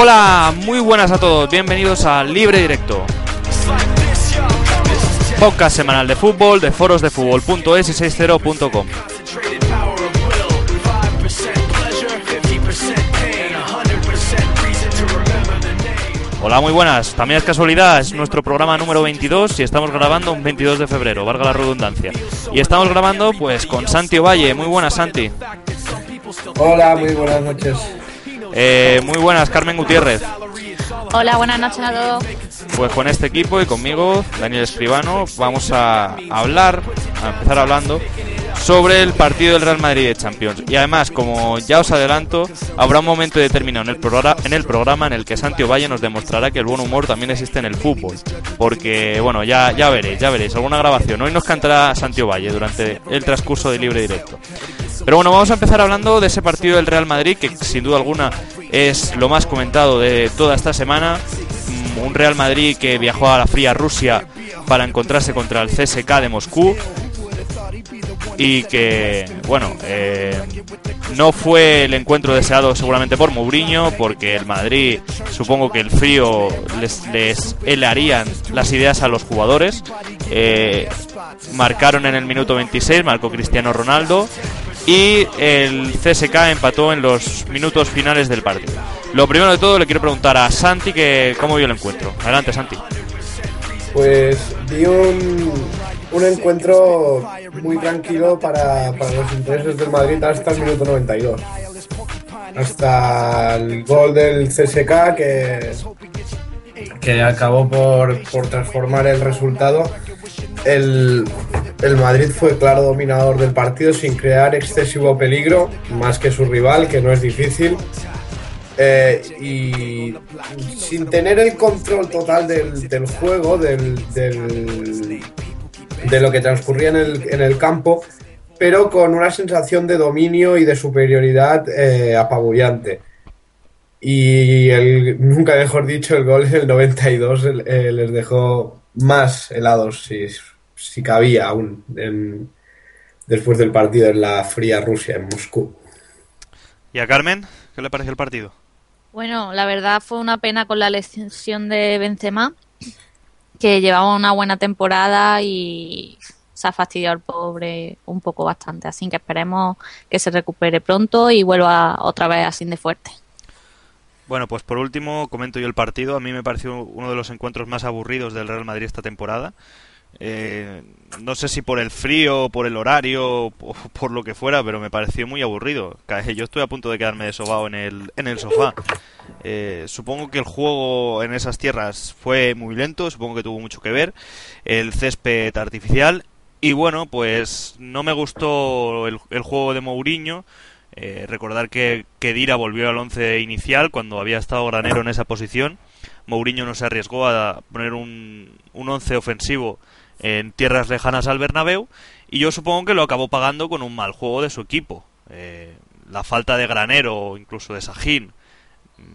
Hola, muy buenas a todos, bienvenidos a Libre Directo. Podcast semanal de fútbol de foros de fútbol.es y 60.com. Hola, muy buenas. También es casualidad, es nuestro programa número 22 y estamos grabando un 22 de febrero, valga la redundancia. Y estamos grabando pues con Santi Ovalle. Muy buenas, Santi. Hola, muy buenas noches. Eh, muy buenas, Carmen Gutiérrez. Hola, buenas noches a todos. Pues con este equipo y conmigo, Daniel Escribano, vamos a hablar, a empezar hablando sobre el partido del Real Madrid de Champions. Y además, como ya os adelanto, habrá un momento determinado en el, programa, en el programa en el que Santi Valle nos demostrará que el buen humor también existe en el fútbol. Porque, bueno, ya, ya veréis, ya veréis, alguna grabación. Hoy nos cantará Santi Valle durante el transcurso de libre directo. Pero bueno, vamos a empezar hablando de ese partido del Real Madrid, que sin duda alguna es lo más comentado de toda esta semana. Un Real Madrid que viajó a la fría Rusia para encontrarse contra el CSK de Moscú y que, bueno, eh, no fue el encuentro deseado seguramente por Mourinho, porque el Madrid, supongo que el frío les, les helarían las ideas a los jugadores. Eh, marcaron en el minuto 26, marcó Cristiano Ronaldo, y el CSK empató en los minutos finales del partido. Lo primero de todo le quiero preguntar a Santi que cómo vio el encuentro. Adelante, Santi. Pues vi un, un encuentro muy tranquilo para, para, los intereses del Madrid hasta el minuto 92. Hasta el gol del CSK que, que acabó por, por transformar el resultado. El, el, Madrid fue claro dominador del partido sin crear excesivo peligro, más que su rival, que no es difícil. Eh, y sin tener el control total del, del juego, del, del, de lo que transcurría en el, en el, campo, pero con una sensación de dominio y de superioridad eh, apabullante. Y el, nunca mejor dicho, el gol del 92 eh, les dejó más helados, si, si cabía aún, después del partido en la fría Rusia, en Moscú. ¿Y a Carmen? ¿Qué le pareció el partido? Bueno, la verdad fue una pena con la lesión de Benzema, que llevaba una buena temporada y se ha fastidiado el pobre un poco bastante. Así que esperemos que se recupere pronto y vuelva otra vez así de fuerte. Bueno, pues por último comento yo el partido. A mí me pareció uno de los encuentros más aburridos del Real Madrid esta temporada. Eh, no sé si por el frío, por el horario, o por lo que fuera, pero me pareció muy aburrido. Yo estoy a punto de quedarme desobado en el, en el sofá. Eh, supongo que el juego en esas tierras fue muy lento, supongo que tuvo mucho que ver. El césped artificial. Y bueno, pues no me gustó el, el juego de Mourinho. Eh, recordar que, que Dira volvió al once inicial cuando había estado Granero en esa posición. Mourinho no se arriesgó a poner un, un once ofensivo en tierras lejanas al Bernabéu y yo supongo que lo acabó pagando con un mal juego de su equipo. Eh, la falta de Granero o incluso de Sajín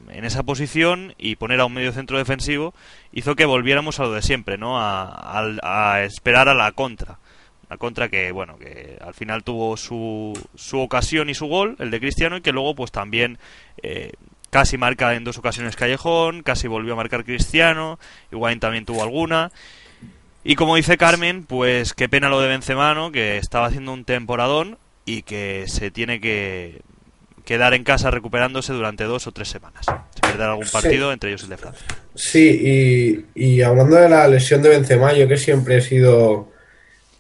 en esa posición y poner a un medio centro defensivo hizo que volviéramos a lo de siempre, ¿no? A, a, esperar a la contra. La contra que, bueno, que al final tuvo su, su ocasión y su gol, el de Cristiano, y que luego pues también eh, casi marca en dos ocasiones Callejón, casi volvió a marcar Cristiano, Higuaín también tuvo alguna. Y como dice Carmen, pues qué pena lo de Benzema, ¿no? que estaba haciendo un temporadón y que se tiene que quedar en casa recuperándose durante dos o tres semanas. Se perderá algún partido, sí. entre ellos el de Francia. Sí, y, y, hablando de la lesión de Benzema, yo que siempre he sido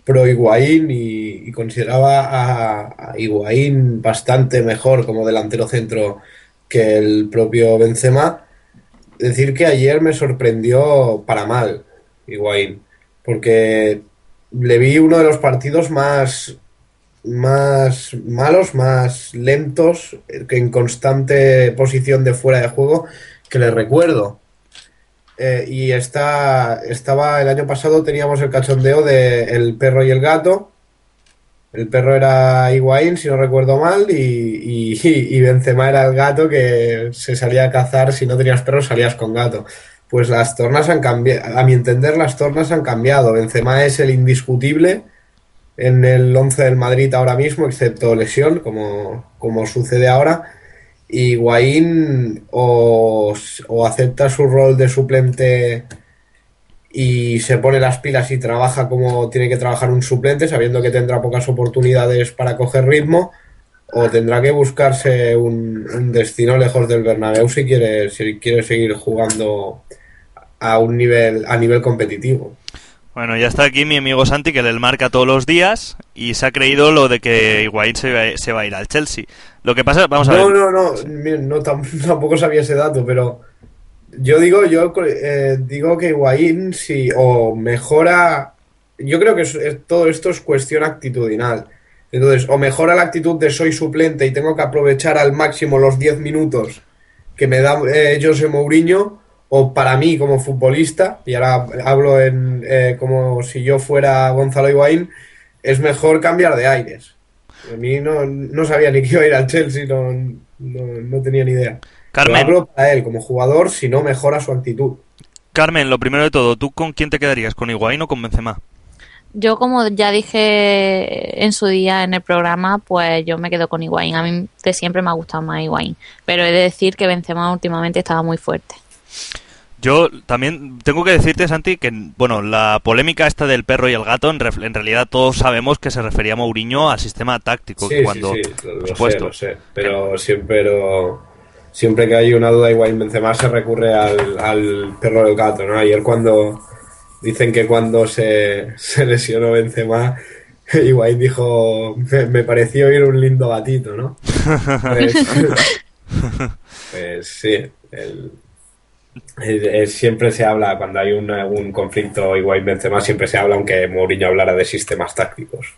pro Higuaín y, y consideraba a, a, Higuaín bastante mejor como delantero centro que el propio Benzema, decir que ayer me sorprendió para mal Higuaín porque le vi uno de los partidos más más malos, más lentos, que en constante posición de fuera de juego que le recuerdo. Eh, y está, estaba el año pasado teníamos el cachondeo de El perro y el gato. El perro era Higuaín, si no recuerdo mal, y, y, y Benzema era el gato que se salía a cazar. Si no tenías perro, salías con gato pues las tornas han cambiado. A mi entender, las tornas han cambiado. Benzema es el indiscutible en el 11 del Madrid ahora mismo, excepto lesión, como, como sucede ahora. Higuaín o, o acepta su rol de suplente y se pone las pilas y trabaja como tiene que trabajar un suplente, sabiendo que tendrá pocas oportunidades para coger ritmo, o tendrá que buscarse un, un destino lejos del Bernabéu si quiere, si quiere seguir jugando a un nivel a nivel competitivo. Bueno, ya está aquí mi amigo Santi que le marca todos los días y se ha creído lo de que Higuaín se, va- se va a ir al Chelsea. Lo que pasa, vamos a No, ver. no, no, no, tam- tampoco sabía ese dato, pero yo digo, yo eh, digo que Higuaín si o mejora, yo creo que es- todo esto es cuestión actitudinal. Entonces, o mejora la actitud de soy suplente y tengo que aprovechar al máximo los 10 minutos que me da eh, José Mourinho, o para mí como futbolista, y ahora hablo en eh, como si yo fuera Gonzalo Higuaín, es mejor cambiar de aires. A mí no, no sabía ni que iba a ir al Chelsea, no, no, no tenía ni idea. Pero Carmen, hablo para él como jugador si no mejora su actitud. Carmen, lo primero de todo, ¿tú con quién te quedarías? ¿Con Higuaín o con Benzema? Yo, como ya dije en su día en el programa, pues yo me quedo con Higuaín. A mí de siempre me ha gustado más Higuaín. Pero he de decir que Benzema últimamente estaba muy fuerte. Yo también tengo que decirte, Santi, que bueno, la polémica esta del perro y el gato, en, ref- en realidad todos sabemos que se refería a Mourinho al sistema táctico. Sí, que cuando, sí, sí, lo, por lo supuesto. sé, lo sé. Pero siempre, pero siempre que hay una duda igual Benzema se recurre al, al perro del gato, ¿no? Ayer cuando dicen que cuando se, se lesionó Benzema, Higuaín dijo, me, me pareció oír un lindo gatito, ¿no? Pues, pues sí, el- el- el- siempre se habla, cuando hay un, un conflicto Higuaín Benzema, siempre se habla, aunque Mourinho hablara de sistemas tácticos.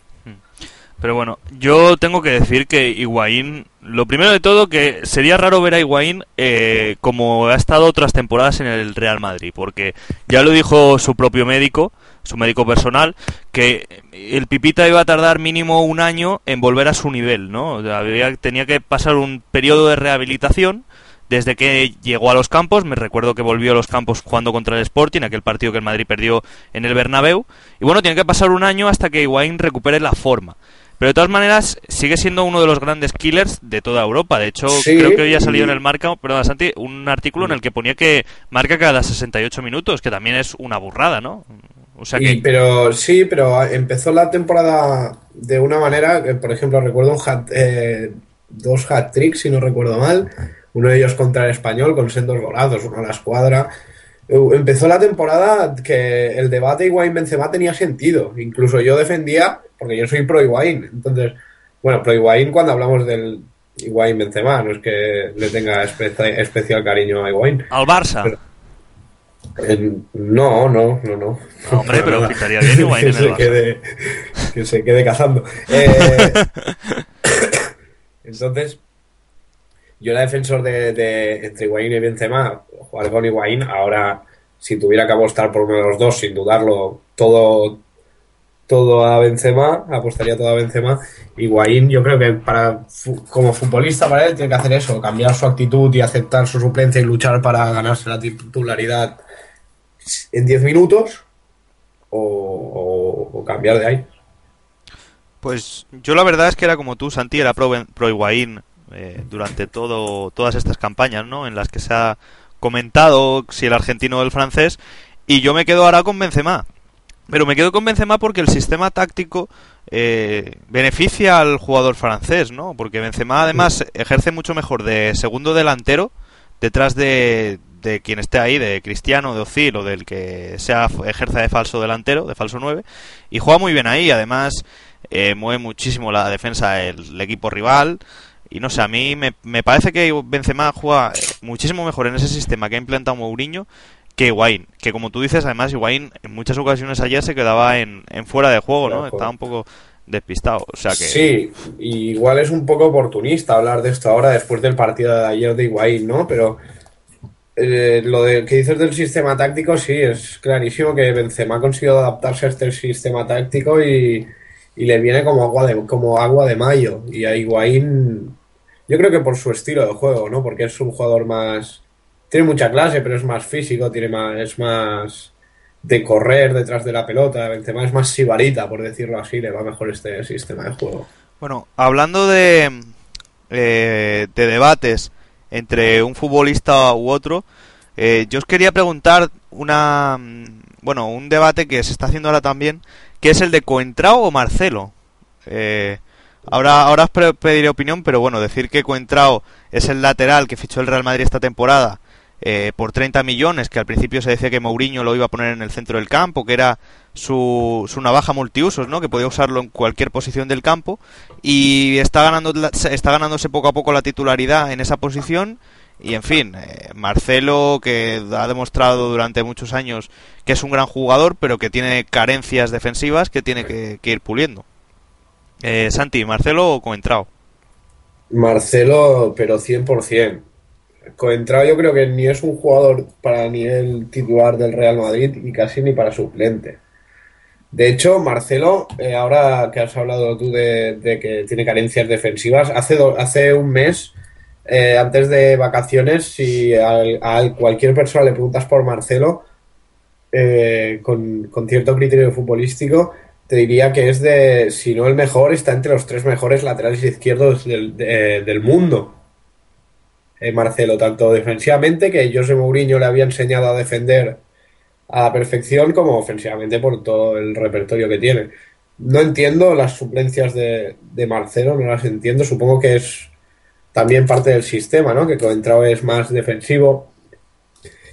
Pero bueno, yo tengo que decir que Higuaín, lo primero de todo, que sería raro ver a Higuaín eh, como ha estado otras temporadas en el Real Madrid, porque ya lo dijo su propio médico, su médico personal, que el Pipita iba a tardar mínimo un año en volver a su nivel, ¿no? Tenía que pasar un periodo de rehabilitación desde que llegó a los campos, me recuerdo que volvió a los campos jugando contra el Sporting, aquel partido que el Madrid perdió en el Bernabéu, y bueno, tiene que pasar un año hasta que Higuaín recupere la forma. Pero de todas maneras, sigue siendo uno de los grandes killers de toda Europa. De hecho, Sí, creo que hoy ha salido en el Marca, perdón, Santi, un artículo en el que ponía que marca cada 68 minutos, que también es una burrada, ¿no? O sea Y- que... pero sí, pero empezó la temporada de una manera, que, por ejemplo, recuerdo un hat, eh, dos hat tricks, si no recuerdo mal, uno de ellos contra el español con sendos golados, uno a la escuadra. Empezó la temporada que el debate Higuaín-Benzema tenía sentido. Incluso yo defendía, porque yo soy pro Higuaín. Entonces, bueno, pro Higuaín cuando hablamos del Higuaín-Benzema, no es que le tenga espe- especial cariño a Higuaín. Al Barça. Pero- Eh, no, no, no, no. No, hombre, pero bien Higuaín que en el se Barça. quede, que se quede cazando. Eh, entonces, yo era defensor de, entre Higuaín y Benzema, jugar con Higuaín. Ahora, si tuviera que apostar por uno de los dos, sin dudarlo, todo todo a Benzema, apostaría todo a Benzema. Higuaín, yo creo que para como futbolista para él tiene que hacer eso, cambiar su actitud y aceptar su suplencia y luchar para ganarse la titularidad en 10 minutos o, cambiar de ahí. Pues yo la verdad es que era como tú, Santi, era pro, pro eh, durante todo, todas estas campañas, ¿no? En las que se ha comentado si el argentino o el francés, y yo me quedo ahora con Benzema. Pero me quedo con Benzema porque el sistema táctico eh, beneficia al jugador francés, ¿no? Porque Benzema además ejerce mucho mejor de segundo delantero detrás de, de quien esté ahí, de Cristiano, de Ozil o del que sea ejerza de falso delantero, de falso 9, y juega muy bien ahí. Además, eh, mueve muchísimo la defensa el, el equipo rival. Y no sé, a mí me, me parece que Benzema juega muchísimo mejor en ese sistema que ha implantado Mourinho que Higuaín. Que como tú dices, además Higuaín en muchas ocasiones ayer se quedaba en, en fuera de juego, ¿no? Estaba un poco despistado. O sea que... Sí, igual es un poco oportunista hablar de esto ahora después del partido de ayer de Higuaín, ¿no? Pero eh, lo de, que dices del sistema táctico, sí, es clarísimo que Benzema ha conseguido adaptarse a este sistema táctico y, y le viene como agua de, como agua de mayo. Y a Higuaín, yo creo que por su estilo de juego, ¿no? Porque es un jugador más... Tiene mucha clase, pero es más físico, tiene más, es más de correr detrás de la pelota. Benzema es más sibarita, por decirlo así, le va mejor este sistema de juego. Bueno, hablando de, eh, de debates entre un futbolista u otro. Eh, yo os quería preguntar una, mm, bueno, un debate que se está haciendo ahora también, que es el de Coentrao o Marcelo. Eh, ahora, ahora os pediré opinión, pero bueno, decir que Coentrao es el lateral que fichó el Real Madrid esta temporada eh, por 30 millones, que al principio se decía que Mourinho lo iba a poner en el centro del campo, que era su, su navaja multiusos, ¿no? que podía usarlo en cualquier posición del campo, y está, ganando, está ganándose poco a poco la titularidad en esa posición. Y en fin, eh, Marcelo, que ha demostrado durante muchos años que es un gran jugador, pero que tiene carencias defensivas que tiene que, ir puliendo. Eh, Santi, ¿Marcelo o Coentrao? Marcelo, pero 100%. Coentrao yo creo que ni es un jugador para nivel titular del Real Madrid y casi ni para suplente. De hecho, Marcelo, eh, ahora que has hablado tú de, que tiene carencias defensivas, hace, hace un mes, eh, antes de vacaciones, si a, cualquier persona le preguntas por Marcelo, eh, con, cierto criterio futbolístico, te diría que es de, si no el mejor, está entre los tres mejores laterales izquierdos del, del mundo. Eh, Marcelo, tanto defensivamente, que José Mourinho le había enseñado a defender a la perfección, como ofensivamente por todo el repertorio que tiene. No entiendo las suplencias de, Marcelo, no las entiendo. Supongo que es también parte del sistema, ¿no? Que Coentrao es más defensivo.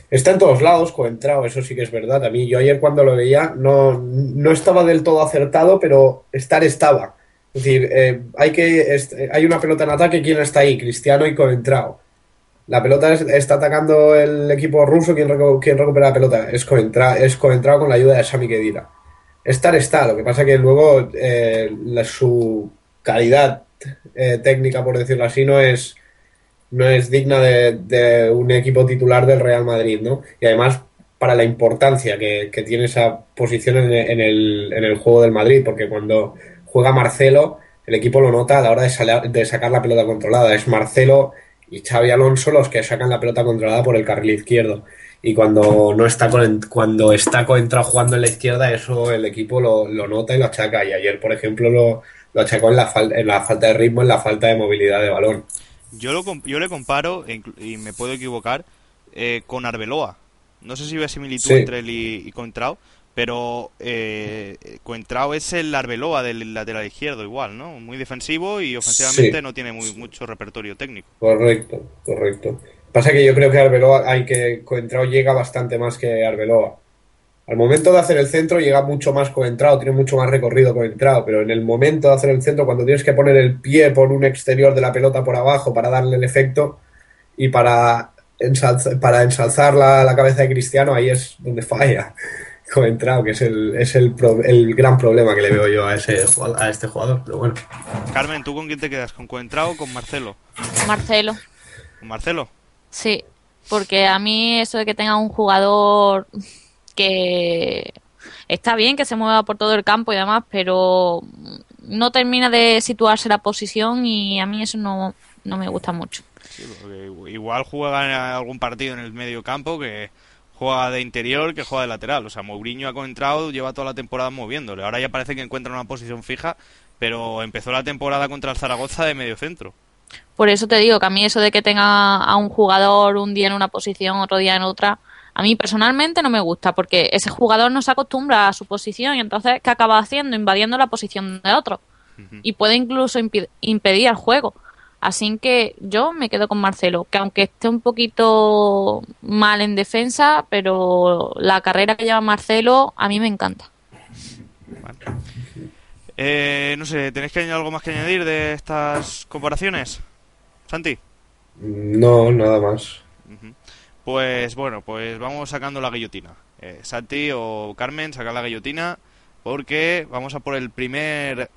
Está en todos lados, Coentrao, eso sí que es verdad. A mí, yo ayer cuando lo veía, no, no estaba del todo acertado, pero estar estaba. Es decir, eh, hay, que, hay una pelota en ataque, ¿quién está ahí? Cristiano y Coentrao la pelota está atacando el equipo ruso. ¿Quién, recupera la pelota? Es coentrado con la ayuda de Sami Khedira. Estar está. Lo que pasa que luego eh, su calidad eh, técnica, por decirlo así, no es, no es digna de, un equipo titular del Real Madrid, ¿no? Y además para la importancia que, tiene esa posición en, el, en el juego del Madrid, porque cuando juega Marcelo, el equipo lo nota a la hora de, de sacar la pelota controlada. Es Marcelo y Xavi Alonso los que sacan la pelota controlada por el carril izquierdo. Y cuando no está con, cuando está jugando en la izquierda, eso el equipo lo, nota y lo achaca. Y ayer, por ejemplo, lo, lo achacó en la, en la falta de ritmo, en la falta de movilidad de balón. Yo, lo, yo le comparo, y me puedo equivocar, eh, con Arbeloa. No sé si ve similitud entre él y, y Contrao, pero eh, Coentrao es el Arbeloa del lateral izquierdo igual, ¿no? Muy defensivo y ofensivamente no tiene muy, mucho repertorio técnico. Correcto, correcto. Pasa que yo creo que Arbeloa, hay que Coentrao llega bastante más que Arbeloa. Al momento de hacer el centro llega mucho más Coentrao, tiene mucho más recorrido Coentrao, pero en el momento de hacer el centro, cuando tienes que poner el pie por un exterior de la pelota por abajo para darle el efecto y para, para ensalzar la, la cabeza de Cristiano, ahí es donde falla. Coentrao, que es el, es el, el, gran problema que le veo yo a, ese, a este jugador. Pero bueno. Carmen, ¿tú con quién te quedas? ¿Con Coentrao o con Marcelo? Marcelo. ¿Con Marcelo? Sí, porque a mí eso de que tenga un jugador que está bien que se mueva por todo el campo y demás, pero no termina de situarse la posición y a mí eso no, no me gusta mucho. Sí, igual juega en algún partido en el medio campo que juega de interior que juega de lateral. O sea, Mourinho ha entrado, lleva toda la temporada moviéndole. Ahora ya parece que encuentra una posición fija, pero empezó la temporada contra el Zaragoza de medio centro. Por eso te digo que a mí eso de que tenga a un jugador un día en una posición, otro día en otra, a mí personalmente no me gusta, porque ese jugador no se acostumbra a su posición y entonces, ¿qué acaba haciendo? Invadiendo la posición de otro. Y puede incluso impedir el juego. Así que yo me quedo con Marcelo, que aunque esté un poquito mal en defensa, pero la carrera que lleva Marcelo a mí me encanta. Eh, no sé, ¿tenéis que añadir algo más que añadir de estas comparaciones? Santi. No, nada más. Pues bueno, pues vamos sacando la guillotina. Eh, Santi o Carmen, saca la guillotina porque vamos a por el primer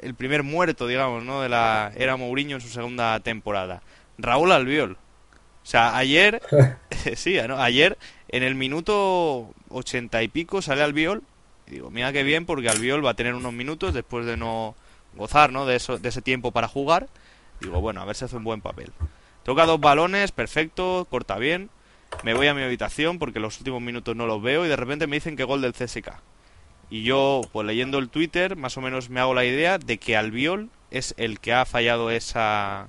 el primer muerto, digamos, ¿no? de la era Mourinho en su segunda temporada. Raúl Albiol. O sea, ayer sí, ¿no? ayer en el minuto ochenta y pico sale Albiol y digo, mira qué bien porque Albiol va a tener unos minutos después de no gozar, ¿no? de eso de ese tiempo para jugar. Digo, bueno, a ver si hace un buen papel. Toca dos balones, perfecto, corta bien. Me voy a mi habitación porque los últimos minutos no los veo y de repente me dicen que gol del CSK. Y yo, pues leyendo el Twitter, más o menos me hago la idea de que Albiol es el que ha fallado esa,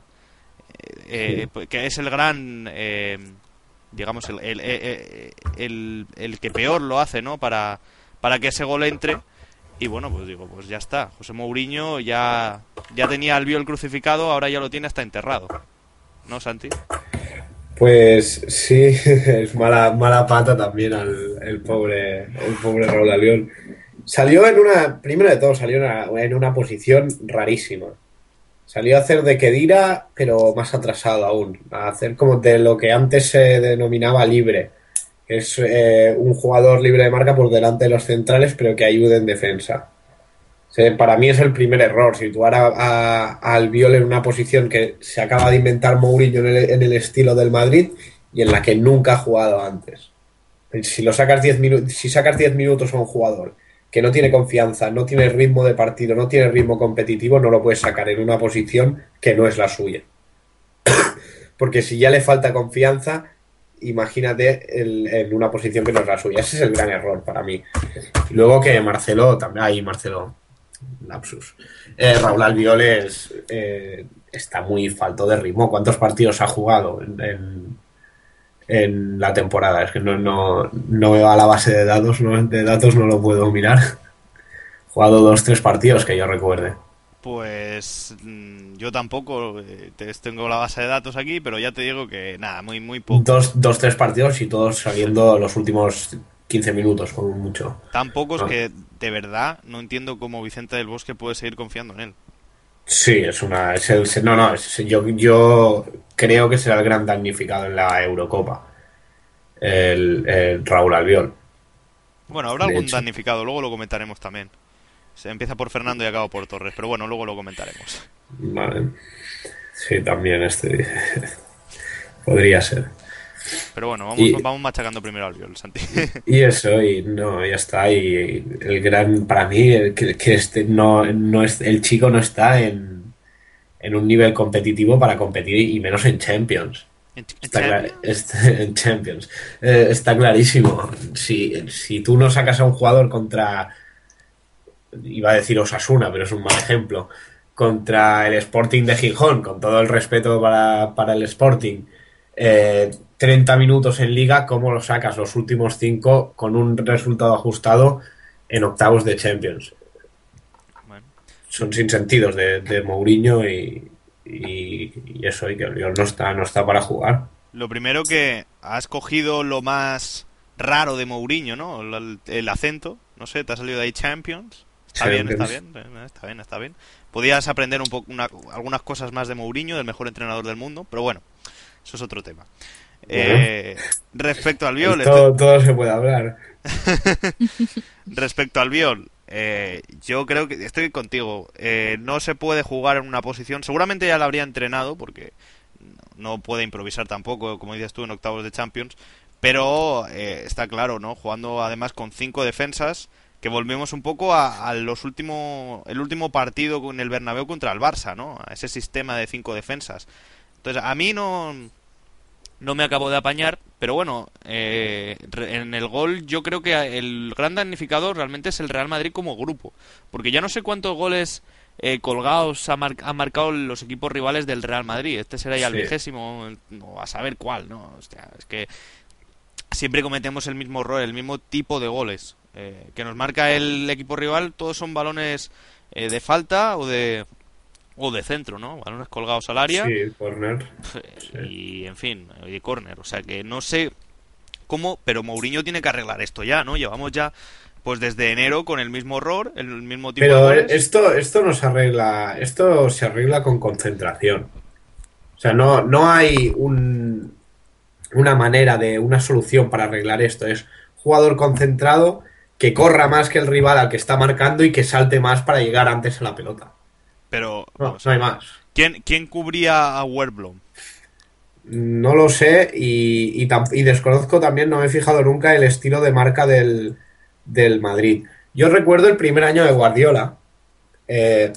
eh, que es el gran, eh, digamos, el, el, eh, el, el, que peor lo hace, ¿no? Para, para que ese gol entre. Y bueno, pues digo, pues ya está. José Mourinho ya, ya tenía al viol crucificado, ahora ya lo tiene hasta enterrado. ¿No, Santi? Pues sí, es mala, mala pata también al el pobre, el pobre Raúl Albiol. Salió en una, primero de todo, salió en una, posición rarísima. Salió a hacer de Kedira, pero más atrasado aún. A hacer como de lo que antes se denominaba libre. Es eh, un jugador libre de marca por delante de los centrales, pero que ayude en defensa. Para mí es el primer error, situar a, a, a, Albiol en una posición que se acaba de inventar Mourinho en el, en el, estilo del Madrid y en la que nunca ha jugado antes. Si, lo sacas 10 minutos, si sacas 10 minutos a un jugador que no tiene confianza, no tiene ritmo de partido, no tiene ritmo competitivo, no lo puedes sacar en una posición que no es la suya. Porque si ya le falta confianza, imagínate en una posición que no es la suya. Ese es el gran error para mí. Luego que Marcelo también, ahí Marcelo, lapsus. Eh, Raúl Albiol es, eh, está muy falto de ritmo. ¿Cuántos partidos ha jugado en, en, en la temporada? Es que no, no, no, veo a la base de datos, no, de datos no lo puedo mirar. jugado dos, tres partidos que yo recuerde. Pues yo tampoco eh, tengo la base de datos aquí, pero ya te digo que nada, muy muy poco. Dos, dos tres partidos y todos saliendo los últimos 15 minutos, como mucho. Tan pocos no. que de verdad no entiendo cómo Vicente del Bosque puede seguir confiando en él. Sí, es una. Es el, no, no, es, yo, yo creo que será el gran damnificado en la Eurocopa. El, el Raúl Albiol. Bueno, habrá algún hecho. damnificado, luego lo comentaremos también. Se empieza por Fernando y acaba por Torres, pero bueno, luego lo comentaremos. Vale. Sí, también este. Podría ser. Pero bueno, vamos, y, vamos machacando primero al viol, Santi. Y eso, y no, ya está. Y el gran, para mí, el, que, que este no, no es, el chico no está en, en un nivel competitivo para competir y menos en Champions. ¿En, está, Champions? Está, en Champions. Eh, está clarísimo. Si, si tú no sacas a un jugador contra, iba a decir Osasuna, pero es un mal ejemplo, contra el Sporting de Gijón, con todo el respeto para, para el Sporting, eh, 30 minutos en liga, ¿cómo lo sacas los últimos 5 con un resultado ajustado en octavos de Champions? Bueno. Son sin sentidos de, de Mourinho y, y, y, eso, y que no está, no está para jugar. Lo primero que has cogido lo más raro de Mourinho, ¿no? El, el acento, no sé, te ha salido de ahí Champions. Está Champions. bien, está bien, está bien, está bien. Podías aprender un poco una, algunas cosas más de Mourinho, del mejor entrenador del mundo, pero bueno, eso es otro tema. Eh, respecto al viol. Todo, todo, se puede hablar. respecto al viol, eh, yo creo que estoy contigo. Eh, no se puede jugar en una posición. Seguramente ya la habría entrenado porque no puede improvisar tampoco, como dices tú, en octavos de Champions. Pero eh, está claro, ¿no? Jugando además con cinco defensas. Que volvemos un poco a, a, los últimos, el último partido con el Bernabéu contra el Barça, ¿no? A ese sistema de cinco defensas. Entonces, a mí no, no me acabo de apañar, pero bueno, eh, en el gol yo creo que el gran damnificado realmente es el Real Madrid como grupo, porque ya no sé cuántos goles eh, colgados han mar ha marcado los equipos rivales del Real Madrid, este será ya el sí. vigésimo, no, a saber cuál, ¿no? O sea, es que siempre cometemos el mismo error, el mismo tipo de goles eh, que nos marca el equipo rival, todos son balones eh, de falta o de o de centro, ¿no? Balones colgados al área. Sí, corner. Y, en fin, y corner. O sea que no sé cómo, pero Mourinho tiene que arreglar esto ya, ¿no? Llevamos ya, pues desde enero con el mismo error, el mismo tipo pero de esto, esto no se arregla, esto se arregla con concentración. O sea, no, no hay un, una manera de, una solución para arreglar esto. Es jugador concentrado que corra más que el rival al que está marcando y que salte más para llegar antes a la pelota. Pero no, no hay más. ¿Quién, quién cubría a Werblom? No lo sé y, y, y, desconozco también, no me he fijado nunca el estilo de marca del, del Madrid. Yo recuerdo el primer año de Guardiola. Eh,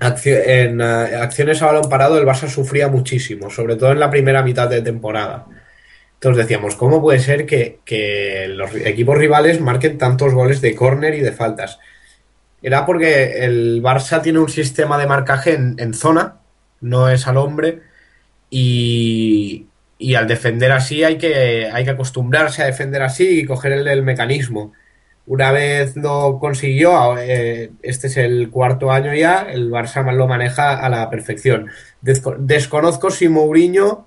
en uh, acciones a balón parado el Barça sufría muchísimo, sobre todo en la primera mitad de temporada. Entonces decíamos, ¿cómo puede ser que, que los equipos rivales marquen tantos goles de córner y de faltas? Era porque el Barça tiene un sistema de marcaje en, en, zona, no es al hombre, y, y al defender así hay que, hay que acostumbrarse a defender así y coger el, el mecanismo. Una vez lo consiguió, eh, este es el cuarto año ya, el Barça lo maneja a la perfección. Desco- Desconozco si Mourinho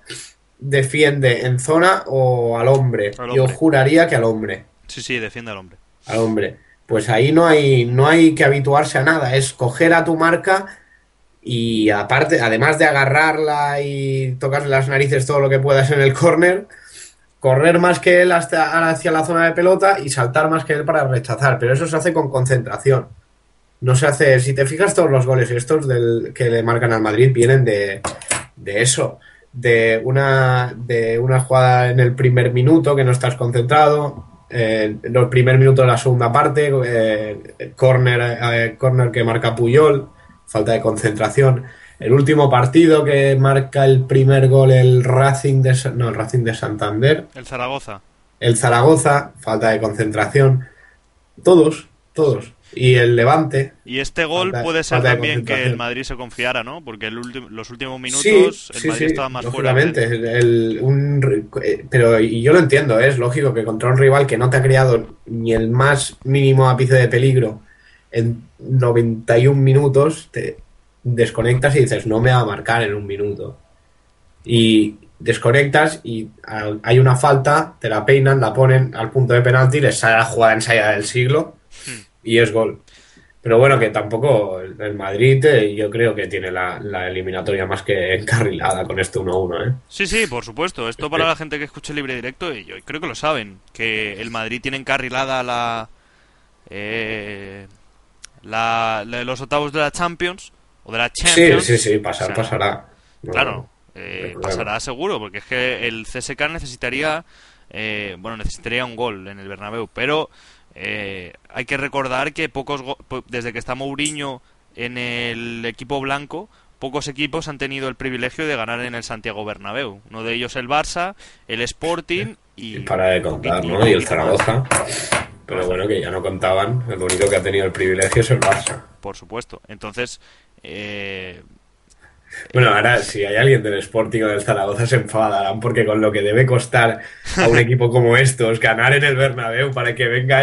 defiende en zona o al hombre. Al Yo juraría que al hombre. Sí, sí, defiende al hombre. Al hombre. Pues ahí no hay, no hay que habituarse a nada, es coger a tu marca y aparte, además de agarrarla y tocarle las narices todo lo que puedas en el córner, correr más que él hasta hacia la zona de pelota y saltar más que él para rechazar. Pero eso se hace con concentración. No se hace, si te fijas, todos los goles estos que le marcan al Madrid vienen de, de eso, de una, de una jugada en el primer minuto que no estás concentrado, eh, el primer minuto de la segunda parte, eh, corner, eh, corner que marca Puyol, falta de concentración. El último partido que marca el primer gol el Racing de, no, el Racing de Santander, El Zaragoza. el Zaragoza, falta de concentración. Todos, todos. Y el Levante, Y este gol Falta- puede ser también que el. Madrid se confiara, ¿no? Porque el los últimos minutos Sí, el Madrid sí, estaba más fuera. lógicamente, el- un eh, pero y yo lo entiendo, ¿eh? es lógico que contra un rival que no te ha creado ni el más mínimo ápice de peligro en 91 minutos, te desconectas y dices, no me va a marcar en un minuto. Y desconectas y hay una falta, te la peinan, la ponen al punto de penalti, les sale la jugada ensayada del siglo y es gol. Pero bueno, que tampoco el Madrid eh, yo creo que tiene la, la eliminatoria más que encarrilada con este 1-1, ¿eh? Sí, sí, por supuesto. Esto para la gente que escuche libre directo, y yo creo que lo saben, que el Madrid tiene encarrilada la, eh, la, los octavos de la Champions o de la Sí, Champions. sí, sí, pasar, O sea, pasará. No, Claro, eh, pasará seguro, porque es que el CSK necesitaría, eh, bueno, necesitaría un gol en el Bernabéu, pero eh, hay que recordar que pocos, go- desde que está Mourinho en el equipo blanco, pocos equipos han tenido el privilegio de ganar en el Santiago Bernabéu. Uno de ellos el Barça, el Sporting y Y para de contar, ¿no? Y el Zaragoza. Pero bueno, que ya no contaban. El único que ha tenido el privilegio es el Barça. por supuesto. Entonces, eh, Bueno, ahora si hay alguien del Sporting o del Zaragoza se enfadarán porque con lo que debe costar a un equipo como estos ganar en el Bernabéu para que venga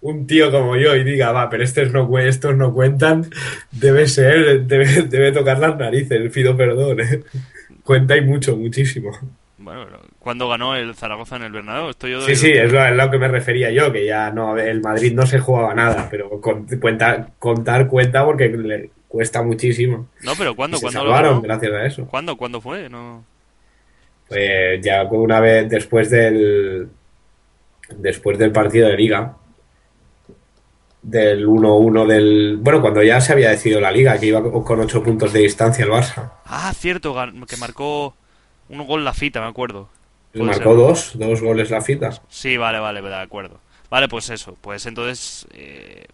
un tío como yo y diga, va, pero estos no, estos no cuentan, debe ser, debe, debe tocar las narices, pido perdón. ¿eh? Cuenta y mucho, muchísimo. bueno, cuando ganó el Zaragoza en el Bernabéu, esto yo Sí, sí, es lo, es lo que me refería yo, que ya no, el Madrid no se jugaba nada, pero con- cuenta, contar cuenta porque le cuesta muchísimo. No, pero ¿cuándo? Y se ¿Cuándo salvaron gracias a eso. ¿Cuándo? ¿Cuándo fue? No... Pues ya una vez después del después del partido de liga del 1-1 del bueno cuando ya se había decidido la liga que iba con 8 puntos de distancia el Barça Ah, cierto, que marcó un gol la fita, me acuerdo. Marcó ser. dos dos goles la fita Sí, vale, vale, de acuerdo. Vale, pues eso, pues entonces... eh,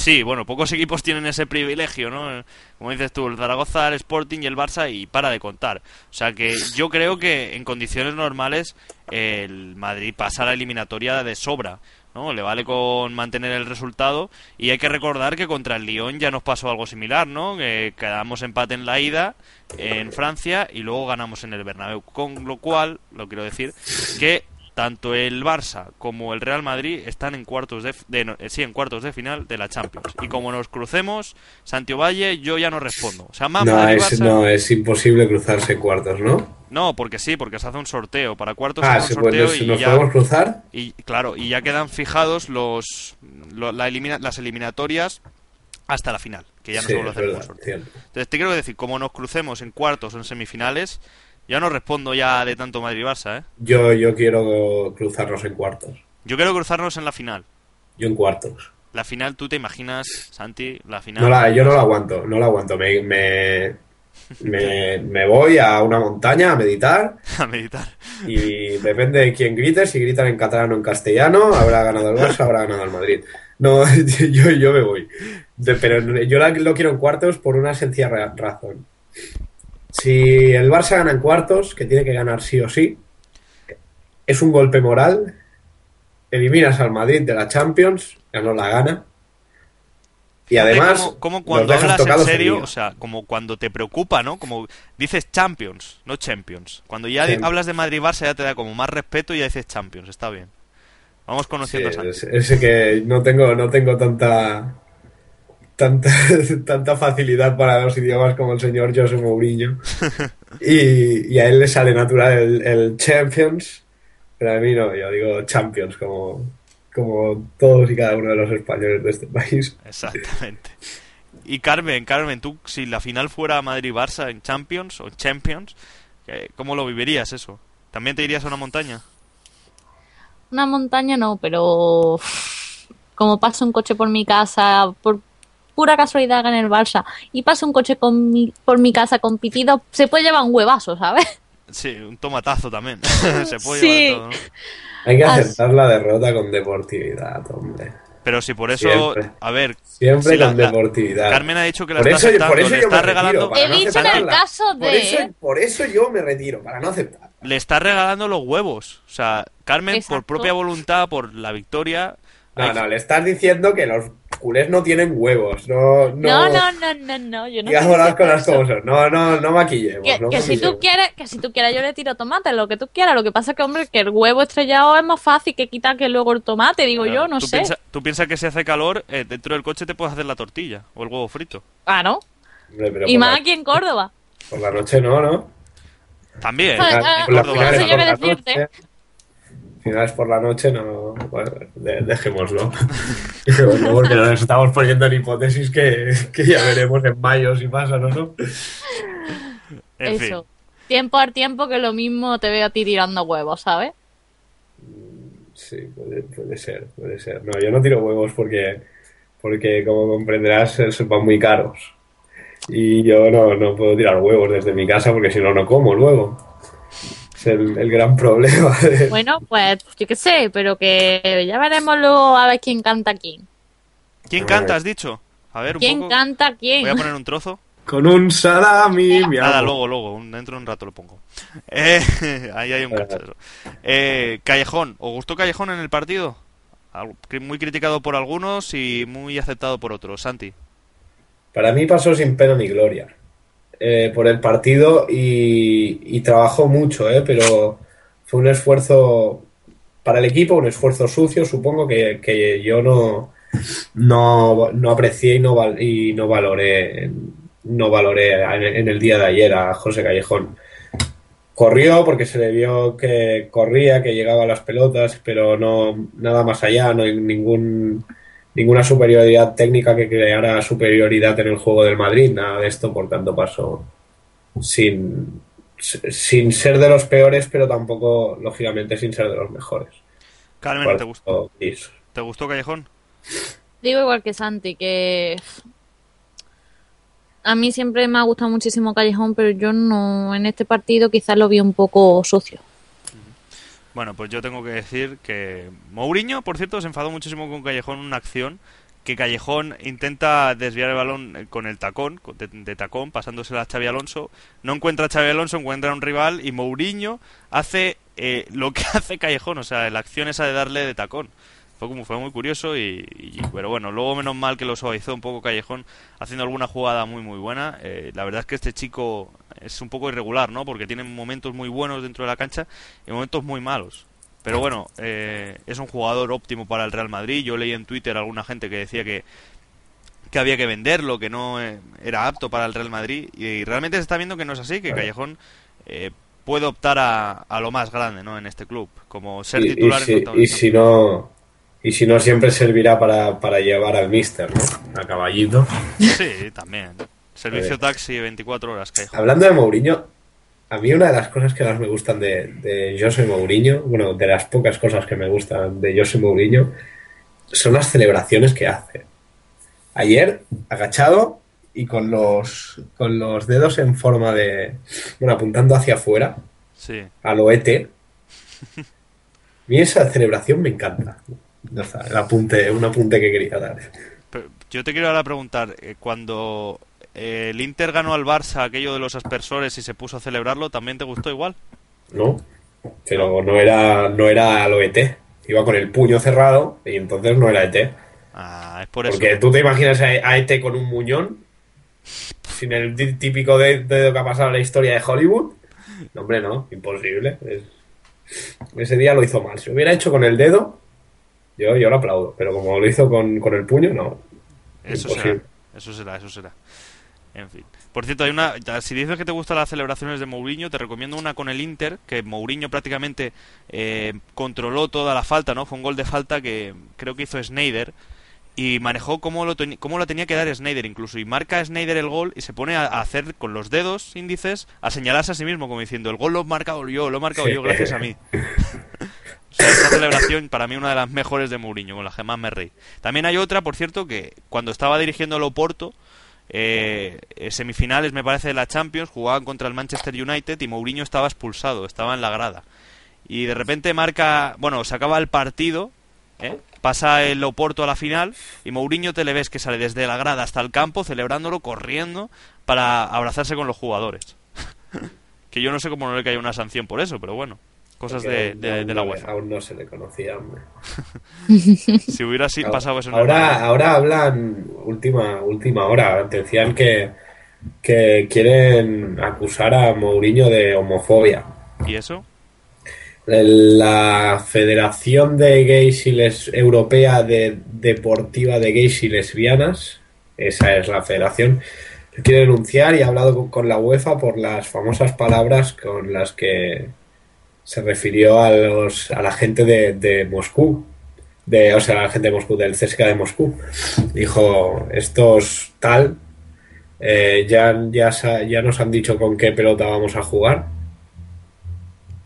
Sí, bueno, pocos equipos tienen ese privilegio, ¿no? Como dices tú, el Zaragoza, el Sporting y el Barça y para de contar. O sea que yo creo que en condiciones normales el Madrid pasa a la eliminatoria de sobra, ¿no? Le vale con mantener el resultado y hay que recordar que contra el Lyon ya nos pasó algo similar, ¿no? Que quedamos empate en la ida en Francia y luego ganamos en el Bernabéu. Con lo cual, lo quiero decir, que tanto el Barça como el Real Madrid están en cuartos de, de- no, eh, sí, en cuartos de final de la Champions. Y como nos crucemos, Santiago Valle, yo ya no respondo. O sea, más no Madrid, es Barça- no es imposible cruzarse cuartos no no, porque sí, porque se hace un sorteo. Para cuartos se ah hace se un sorteo puede, y nos ya, podemos cruzar y claro, y ya quedan fijados los, lo- la elimina- las eliminatorias hasta la final, que ya no sí, se vuelve a hacer verdad, sorteo. cierto. Entonces te quiero decir, como nos crucemos en cuartos o en semifinales, ya no respondo ya de tanto Madrid-Barça, ¿eh? yo yo quiero cruzarnos en cuartos Yo quiero cruzarnos en la final. yo en cuartos La final, ¿tú te imaginas, Santi? La final. No la, yo no la aguanto, no la aguanto. Me, me, me, me voy a una montaña a meditar a meditar. y depende de quién grite, si gritan en catalán o en castellano, habrá ganado el Barça, habrá ganado el Madrid. No, yo, yo me voy. Pero yo la- lo quiero en cuartos por una sencilla ra- razón. Si el Barça gana en cuartos, que tiene que ganar sí o sí, es un golpe moral. Eliminas al Madrid de la Champions, ya no la gana. Y además, como, cuando hablas en serio, o sea, como cuando te preocupa, ¿no? Como dices Champions, no Champions. Cuando ya Sí. hablas de Madrid-Barça ya te da como más respeto y ya dices Champions, está bien. Vamos Sí, conociendo a Santi. es, es que no tengo, no tengo tanta, tanta, tanta facilidad para los idiomas como el señor José Mourinho. Y, y a él le sale natural el, el Champions, pero a mí no, yo digo Champions como, como todos y cada uno de los españoles de este país. Exactamente. Y Carmen, Carmen, tú si la final fuera Madrid-Barça en Champions o en Champions, ¿cómo lo vivirías eso? ¿También te irías a una montaña? Una montaña no, pero como pasa un coche por mi casa, por pura casualidad en el Barça, y pasa un coche con mi- por mi casa con pitido, se puede llevar un huevazo, ¿sabes? Sí, un tomatazo también. Se puede Sí. llevar todo, ¿no? Hay que aceptar la derrota con deportividad, hombre. Pero si por eso, Siempre. a ver, Siempre la- con la- deportividad. Carmen ha dicho que la Por está eso, aceptando, por eso le yo está me regalando, retiro, para He no dicho en el aceptarla. caso Por eso, por eso yo me retiro, para no aceptar. le está regalando los huevos. O sea, Carmen por propia voluntad, por la victoria, No, hay- no, le estás diciendo que los culés no tienen huevos. No, no, No, no, no, no, no, yo no las cosas eso. como son. No, no, no maquillemos. Que, no que si tú quieres, que si tú quieres yo le tiro tomate, lo que tú quieras. Lo que pasa es que, hombre, que el huevo estrellado es más fácil que quitar que luego el tomate, digo yo, no tú sé. Piensa, tú piensas que si hace calor, eh, dentro del coche te puedes hacer la tortilla o el huevo frito. Ah, ¿no? Hombre, Y por más la- aquí en Córdoba. Por la noche no, ¿no? También. En Por la- sí. qué por la noche- Finales por la noche no. Bueno, de- dejémoslo. Dejémoslo, porque nos estamos poniendo en hipótesis que, que ya veremos en mayo si pasa o no. En fin. Eso. Tiempo al tiempo que lo mismo te veo a ti tirando huevos, ¿sabes? Sí, puede, puede ser, puede ser. No, yo no tiro huevos porque, porque como comprenderás, eh, son van muy caros. Y yo no, no puedo tirar huevos desde mi casa porque si no, no como luego. Es el, el gran problema. de- Bueno, pues yo qué sé, pero que ya veremos luego a ver quién canta quién. ¿Quién canta, has dicho? A ver, un ¿Quién poco. canta quién? Voy a poner un trozo. Con un salami, mi Nada, luego, luego, dentro de un rato lo pongo. Eh, ahí hay un cachorro. Eh, Callejón, ¿os gustó Callejón en el partido? Algo- Muy criticado por algunos y muy aceptado por otros. Santi. Para mí pasó sin pena ni gloria eh, por el partido y, trabajó mucho, eh, pero fue un esfuerzo para el equipo, un esfuerzo sucio, supongo que, que yo no, no, no aprecié y no, val- y no valoré no valoré en, en el día de ayer a José Callejón. Corrió porque se le vio que corría, que llegaba a las pelotas, pero no nada más allá, no hay ningún ninguna superioridad técnica que creara superioridad en el juego del Madrid, nada de esto, por tanto pasó sin, sin ser de los peores, pero tampoco, lógicamente, sin ser de los mejores. Carmen, ¿te gustó, gris. ¿te gustó Callejón? Digo igual que Santi, que a mí siempre me ha gustado muchísimo Callejón, pero yo no, en este partido quizás lo vi un poco sucio. Bueno, pues yo tengo que decir que Mourinho, por cierto, se enfadó muchísimo con Callejón en una acción que Callejón intenta desviar el balón con el tacón, de, de tacón, pasándosela a Xavi Alonso. No encuentra a Xavi Alonso, encuentra a un rival y Mourinho hace eh, lo que hace Callejón, o sea, la acción esa de darle de tacón. Fue como fue muy curioso y, y- pero bueno, luego menos mal que lo suavizó un poco Callejón haciendo alguna jugada muy muy buena. Eh, la verdad es que este chico es un poco irregular, ¿no? Porque tiene momentos muy buenos dentro de la cancha y momentos muy malos. Pero bueno, eh, es un jugador óptimo para el Real Madrid. Yo leí en Twitter a alguna gente que decía que, que había que venderlo, que no eh, era apto para el Real Madrid. Y, realmente se está viendo que no es así, que Callejón eh, puede optar a, a lo más grande ¿no? en este club, como ser Y, y titular si, en y si no y si no siempre servirá para, para llevar al mister, ¿no? A caballito. Sí, también. Servicio taxi 24 horas, Callejón. Hablando de Mourinho, a mí una de las cosas que más me gustan de, de José Mourinho, bueno, de las pocas cosas que me gustan de José Mourinho, son las celebraciones que hace. Ayer, agachado y con los, con los dedos en forma de, bueno, apuntando hacia afuera, Sí. a lo ET. A mí esa celebración me encanta. Ya está, el apunte, un apunte que quería dar. Pero yo te quiero ahora preguntar, eh, cuando eh, el Inter ganó al Barça aquello de los aspersores y se puso a celebrarlo, ¿también te gustó igual? ¿No? Pero no era, no era lo ET. Iba con el puño cerrado y entonces no era ET. Ah, es por eso. Porque tú te imaginas a, Ete con un muñón, sin el tí- típico de- dedo que ha pasado en la historia de Hollywood. No, hombre, no, imposible. Es- Ese día lo hizo mal. Si lo hubiera hecho con el dedo, yo, yo lo aplaudo. Pero como lo hizo con, con el puño, no. Eso Imposible. será, eso será, eso será. En fin. Por cierto, hay una. Si dices que te gustan las celebraciones de Mourinho, te recomiendo una con el Inter, que Mourinho prácticamente eh, controló toda la falta, ¿no? Fue un gol de falta que creo que hizo Snyder y manejó cómo lo, cómo lo tenía que dar Snyder incluso. Y marca Snyder el gol y se pone a, a hacer con los dedos índices, a señalarse a sí mismo, como diciendo: el gol lo he marcado yo, lo he marcado yo, gracias a mí. O sea, esta celebración para mí una de las mejores de Mourinho, con las que más me reí. También hay otra, por cierto, que cuando estaba dirigiendo el Oporto, eh, eh, semifinales me parece de la Champions, jugaban contra el Manchester United y Mourinho estaba expulsado, estaba en la grada. Y de repente marca, bueno, se acaba el partido, ¿eh? pasa el Oporto a la final y Mourinho te le ves que sale desde la grada hasta el campo celebrándolo, corriendo para abrazarse con los jugadores. que yo no sé cómo no le cae una sanción por eso, pero bueno, cosas de, la no UEFA. Aún no se le conocía, hombre. Si hubiera así, pasado eso en ahora, ahora hablan, última, última hora, decían que, que quieren acusar a Mourinho de homofobia. ¿Y eso? La Federación de Gays y Les Europea de Deportiva de Gays y Lesbianas, esa es la federación, quiere denunciar y ha hablado con, con la UEFA por las famosas palabras con las que se refirió a los a la gente de, de Moscú, de, o sea, a la gente de Moscú, del CSKA de Moscú. Dijo, estos tal, eh, ya, ya, ya nos han dicho con qué pelota vamos a jugar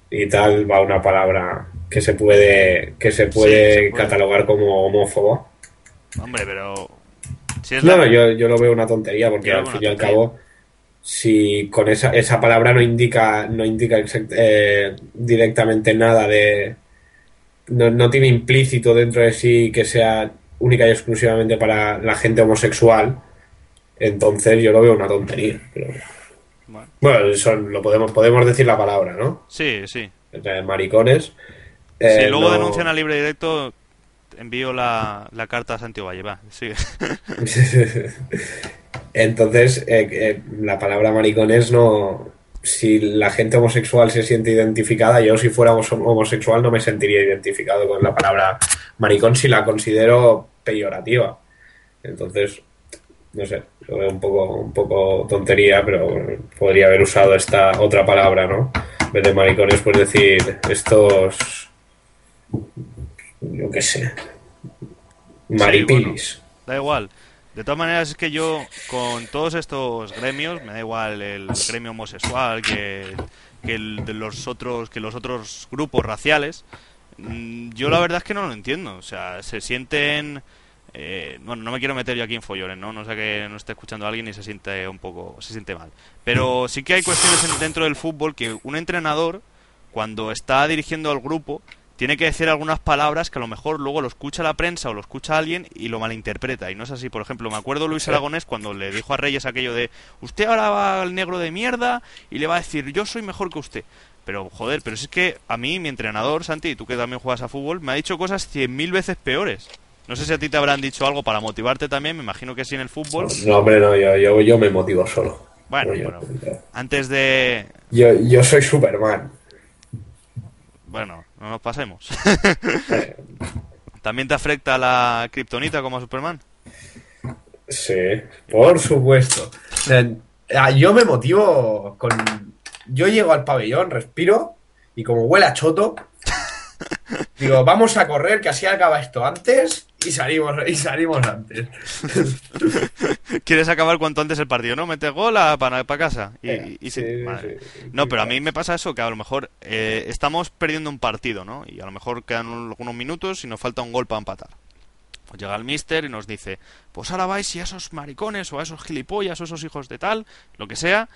y tal va una palabra que se puede que se puede, se puede. catalogar como homófobo. Hombre, pero... Si es No, la- yo, yo lo veo una tontería porque Yo al fin y al cabo si con esa, esa palabra no indica no indica exact- eh, directamente nada de no, no tiene implícito dentro de sí que sea única y exclusivamente para la gente homosexual entonces yo lo veo una tontería pero Bueno, bueno eso lo podemos podemos decir la palabra no sí, sí. Eh, maricones si Eh, luego no- denuncian a libre directo, envío la, la carta a Santiago Valle. Va, sigue. Entonces, eh, eh, la palabra maricones no. Si la gente homosexual se siente identificada, yo si fuera homo- homosexual no me sentiría identificado con la palabra maricón si la considero peyorativa. Entonces, no sé, lo veo un poco, un poco tontería, pero podría haber usado esta otra palabra, ¿no? En vez de maricones, pues decir estos. Yo qué sé. Maripilis. Da igual. De todas maneras es que yo con todos estos gremios, me da igual el gremio homosexual que, que el de los otros que los otros grupos raciales, mm, yo la verdad es que no lo entiendo. O sea, se sienten eh, bueno, no me quiero meter yo aquí en follones, ¿no? No sé que no esté escuchando a alguien y se siente un poco, se siente mal. Pero sí que hay cuestiones en- dentro del fútbol que un entrenador, cuando está dirigiendo al grupo, tiene que decir algunas palabras que a lo mejor luego lo escucha la prensa o lo escucha alguien y lo malinterpreta. Y no es así. Por ejemplo, me acuerdo Luis Aragonés cuando le dijo a Reyes aquello de usted ahora va al negro de mierda y le va a decir yo soy mejor que usted. Pero joder, pero si es que a mí, mi entrenador, Santi, y tú que también juegas a fútbol, me ha dicho cosas cien mil veces peores. No sé si a ti te habrán dicho algo para motivarte también, me imagino que sí en el fútbol. No, hombre, no, yo, yo, yo me motivo solo. Bueno, yo, bueno. Antes de... yo, yo soy Superman. Bueno, no nos pasemos. ¿También te afecta la kriptonita como a Superman? Sí, por supuesto. Eh, ah, Yo me motivo con. Yo llego al pabellón, respiro y como huele a choto, digo, vamos a correr, que así acaba esto antes y salimos, y salimos antes. Quieres acabar cuanto antes el partido, ¿no? Metes gol a- para, para casa. Y, Eh, y sí, sí, sí, madre. sí. No, pero a mí me pasa eso, que a lo mejor eh, estamos perdiendo un partido, ¿no? Y a lo mejor quedan un- algunos minutos y nos falta un gol para empatar. Pues llega el mister y nos dice, pues ahora vais y a esos maricones o a esos gilipollas o esos hijos de tal, lo que sea,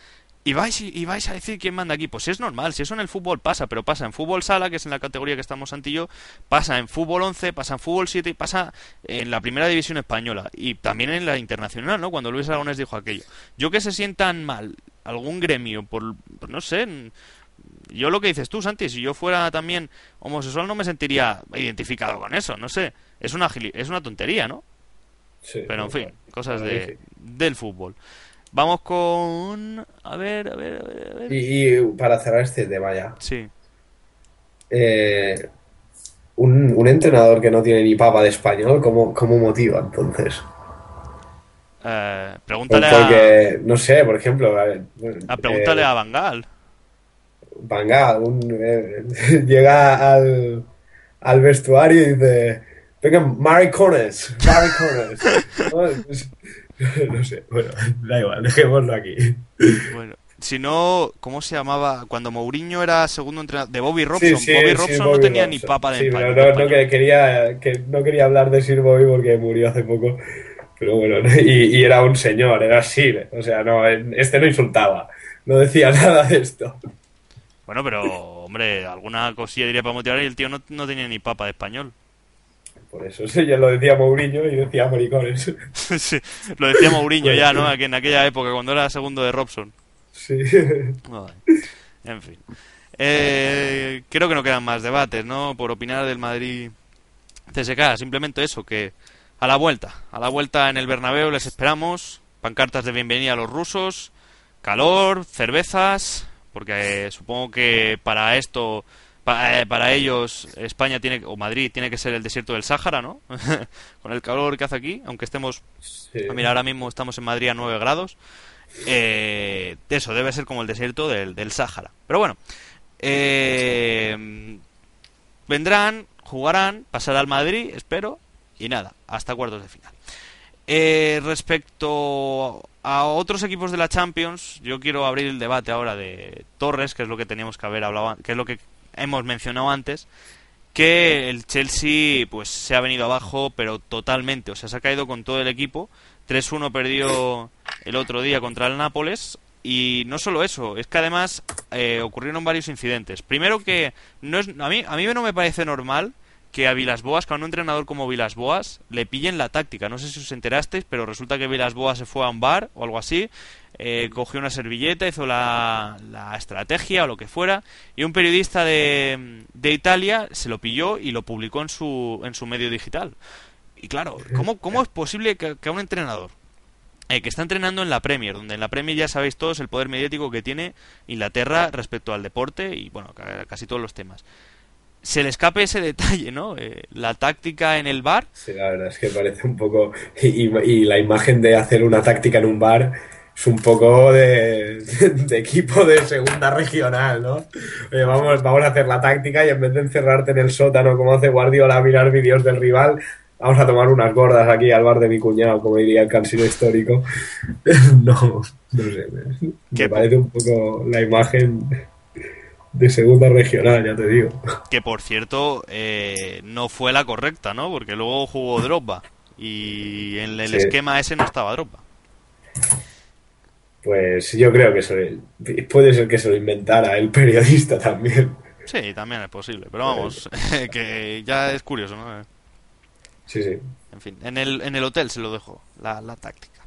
y vais y, vais a decir quién manda aquí. Pues es normal, si eso en el fútbol pasa, pero pasa en fútbol sala, que es en la categoría que estamos Santi y yo, pasa en fútbol 11, pasa en fútbol 7 y pasa en la primera división española y también en la internacional, ¿no? Cuando Luis Aragonés dijo aquello. Yo que se sientan mal algún gremio por, por no sé, yo lo que dices tú, Santi, si yo fuera también homosexual no me sentiría identificado con eso, no sé. Es una es una tontería, ¿no? Sí, Pero en fin, cosas de, del fútbol. Vamos con... A ver, a ver, a ver, a ver. Y, y para cerrar este tema ya, Sí. eh, un, un entrenador que no tiene ni papa de español, ¿cómo, cómo motiva entonces? Eh, pregúntale a, Porque, no sé, por ejemplo, a, ver, a pregúntale eh, a Bangal. Van Gaal, un, eh, llega al, al vestuario y dice, venga, maricones, maricones. no, pues, no sé, bueno, da igual, dejémoslo aquí. Bueno, si no, ¿cómo se llamaba? Cuando Mourinho era segundo entrenador de Bobby Robson. sí, Bobby sí, Robson no tenía ni papa de pero no, que quería, que no quería hablar de Sir Bobby porque murió hace poco. Pero bueno, y, y era un señor, era Sir. O sea, no, este no insultaba. No decía nada de esto. Bueno, pero, hombre, alguna cosilla diría para motivar y el tío no, no tenía ni papa de español. Por eso sí, ya lo decía Mourinho y decía maricones. Sí, lo decía Mourinho ya, ¿no? Aquí en aquella época, cuando era segundo de Robson. Sí. En fin. Eh, creo que no quedan más debates, ¿no? Por opinar del Madrid CSK, simplemente eso, que a la vuelta, a la vuelta en el Bernabéu les esperamos, pancartas de bienvenida a los rusos, calor, cervezas, porque eh, supongo que para esto, pa- eh, para ellos España tiene, o Madrid tiene que ser el desierto del Sáhara, ¿no? Con el calor que hace aquí, aunque estemos Sí. Ah, Mira, ahora mismo estamos en Madrid a 9 grados. Eh, eso debe ser como el desierto del, del Sáhara. Pero bueno, eh, vendrán, jugarán, pasará al Madrid, espero, y nada, hasta cuartos de final. Eh, respecto a otros equipos de la Champions, yo quiero abrir el debate ahora de Torres, que es lo que teníamos que haber hablado, que es lo que hemos mencionado antes, que el Chelsea pues se ha venido abajo, pero totalmente, o sea, se ha caído con todo el equipo. 3-1 perdió el otro día contra el Nápoles y no solo eso, es que además eh, ocurrieron varios incidentes. Primero que no es a mí a mí no me parece normal que a Vilas Boas, que a un entrenador como Vilas Boas, le pillen la táctica. No sé si os enterasteis, pero resulta que Vilas Boas se fue a un bar o algo así, eh, cogió una servilleta, hizo la, la estrategia o lo que fuera, y un periodista de, de Italia se lo pilló y lo publicó en su, en su medio digital. Y claro, ¿cómo, cómo es posible que, que un entrenador eh, que está entrenando en la Premier, donde en la Premier ya sabéis todos el poder mediático que tiene Inglaterra respecto al deporte y bueno, ca- casi todos los temas, se le escape ese detalle, ¿no? Eh, la táctica en el bar. Sí, la verdad es que parece un poco. Y, y la imagen de hacer una táctica en un bar es un poco de, de equipo de segunda regional, ¿no? Oye, vamos, vamos a hacer la táctica y en vez de encerrarte en el sótano como hace Guardiola a mirar vídeos del rival, vamos a tomar unas gordas aquí al bar de mi cuñado, como diría el cansino histórico. No, no sé. Me parece un poco la imagen de segunda regional, ya te digo. que por cierto eh, no fue la correcta, ¿no? Porque luego jugó Drogba y en el Sí. esquema ese no estaba Drogba. Pues yo creo que se puede ser que se lo inventara el periodista también. Sí, también es posible, pero vamos, que ya es curioso, ¿no? Sí, sí. En fin, en el, en el hotel se lo dejó, la, la táctica.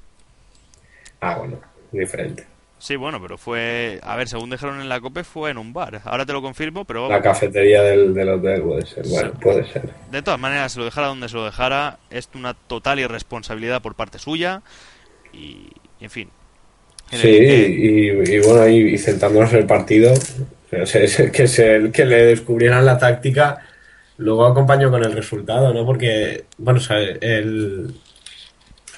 Ah, bueno, diferente. Sí, bueno, pero fue, a ver, según dejaron en la COPE fue en un bar. Ahora te lo confirmo, pero La cafetería del, del hotel puede ser. Bueno, Sí. puede ser. de todas maneras, se lo dejara donde se lo dejara, es una total irresponsabilidad por parte suya y, en fin. En el Sí, que- y, y bueno, y, y centrándonos en el partido, que, se, que le descubrieran la táctica, luego acompañó con el resultado, ¿no? Porque, bueno, o sea, el,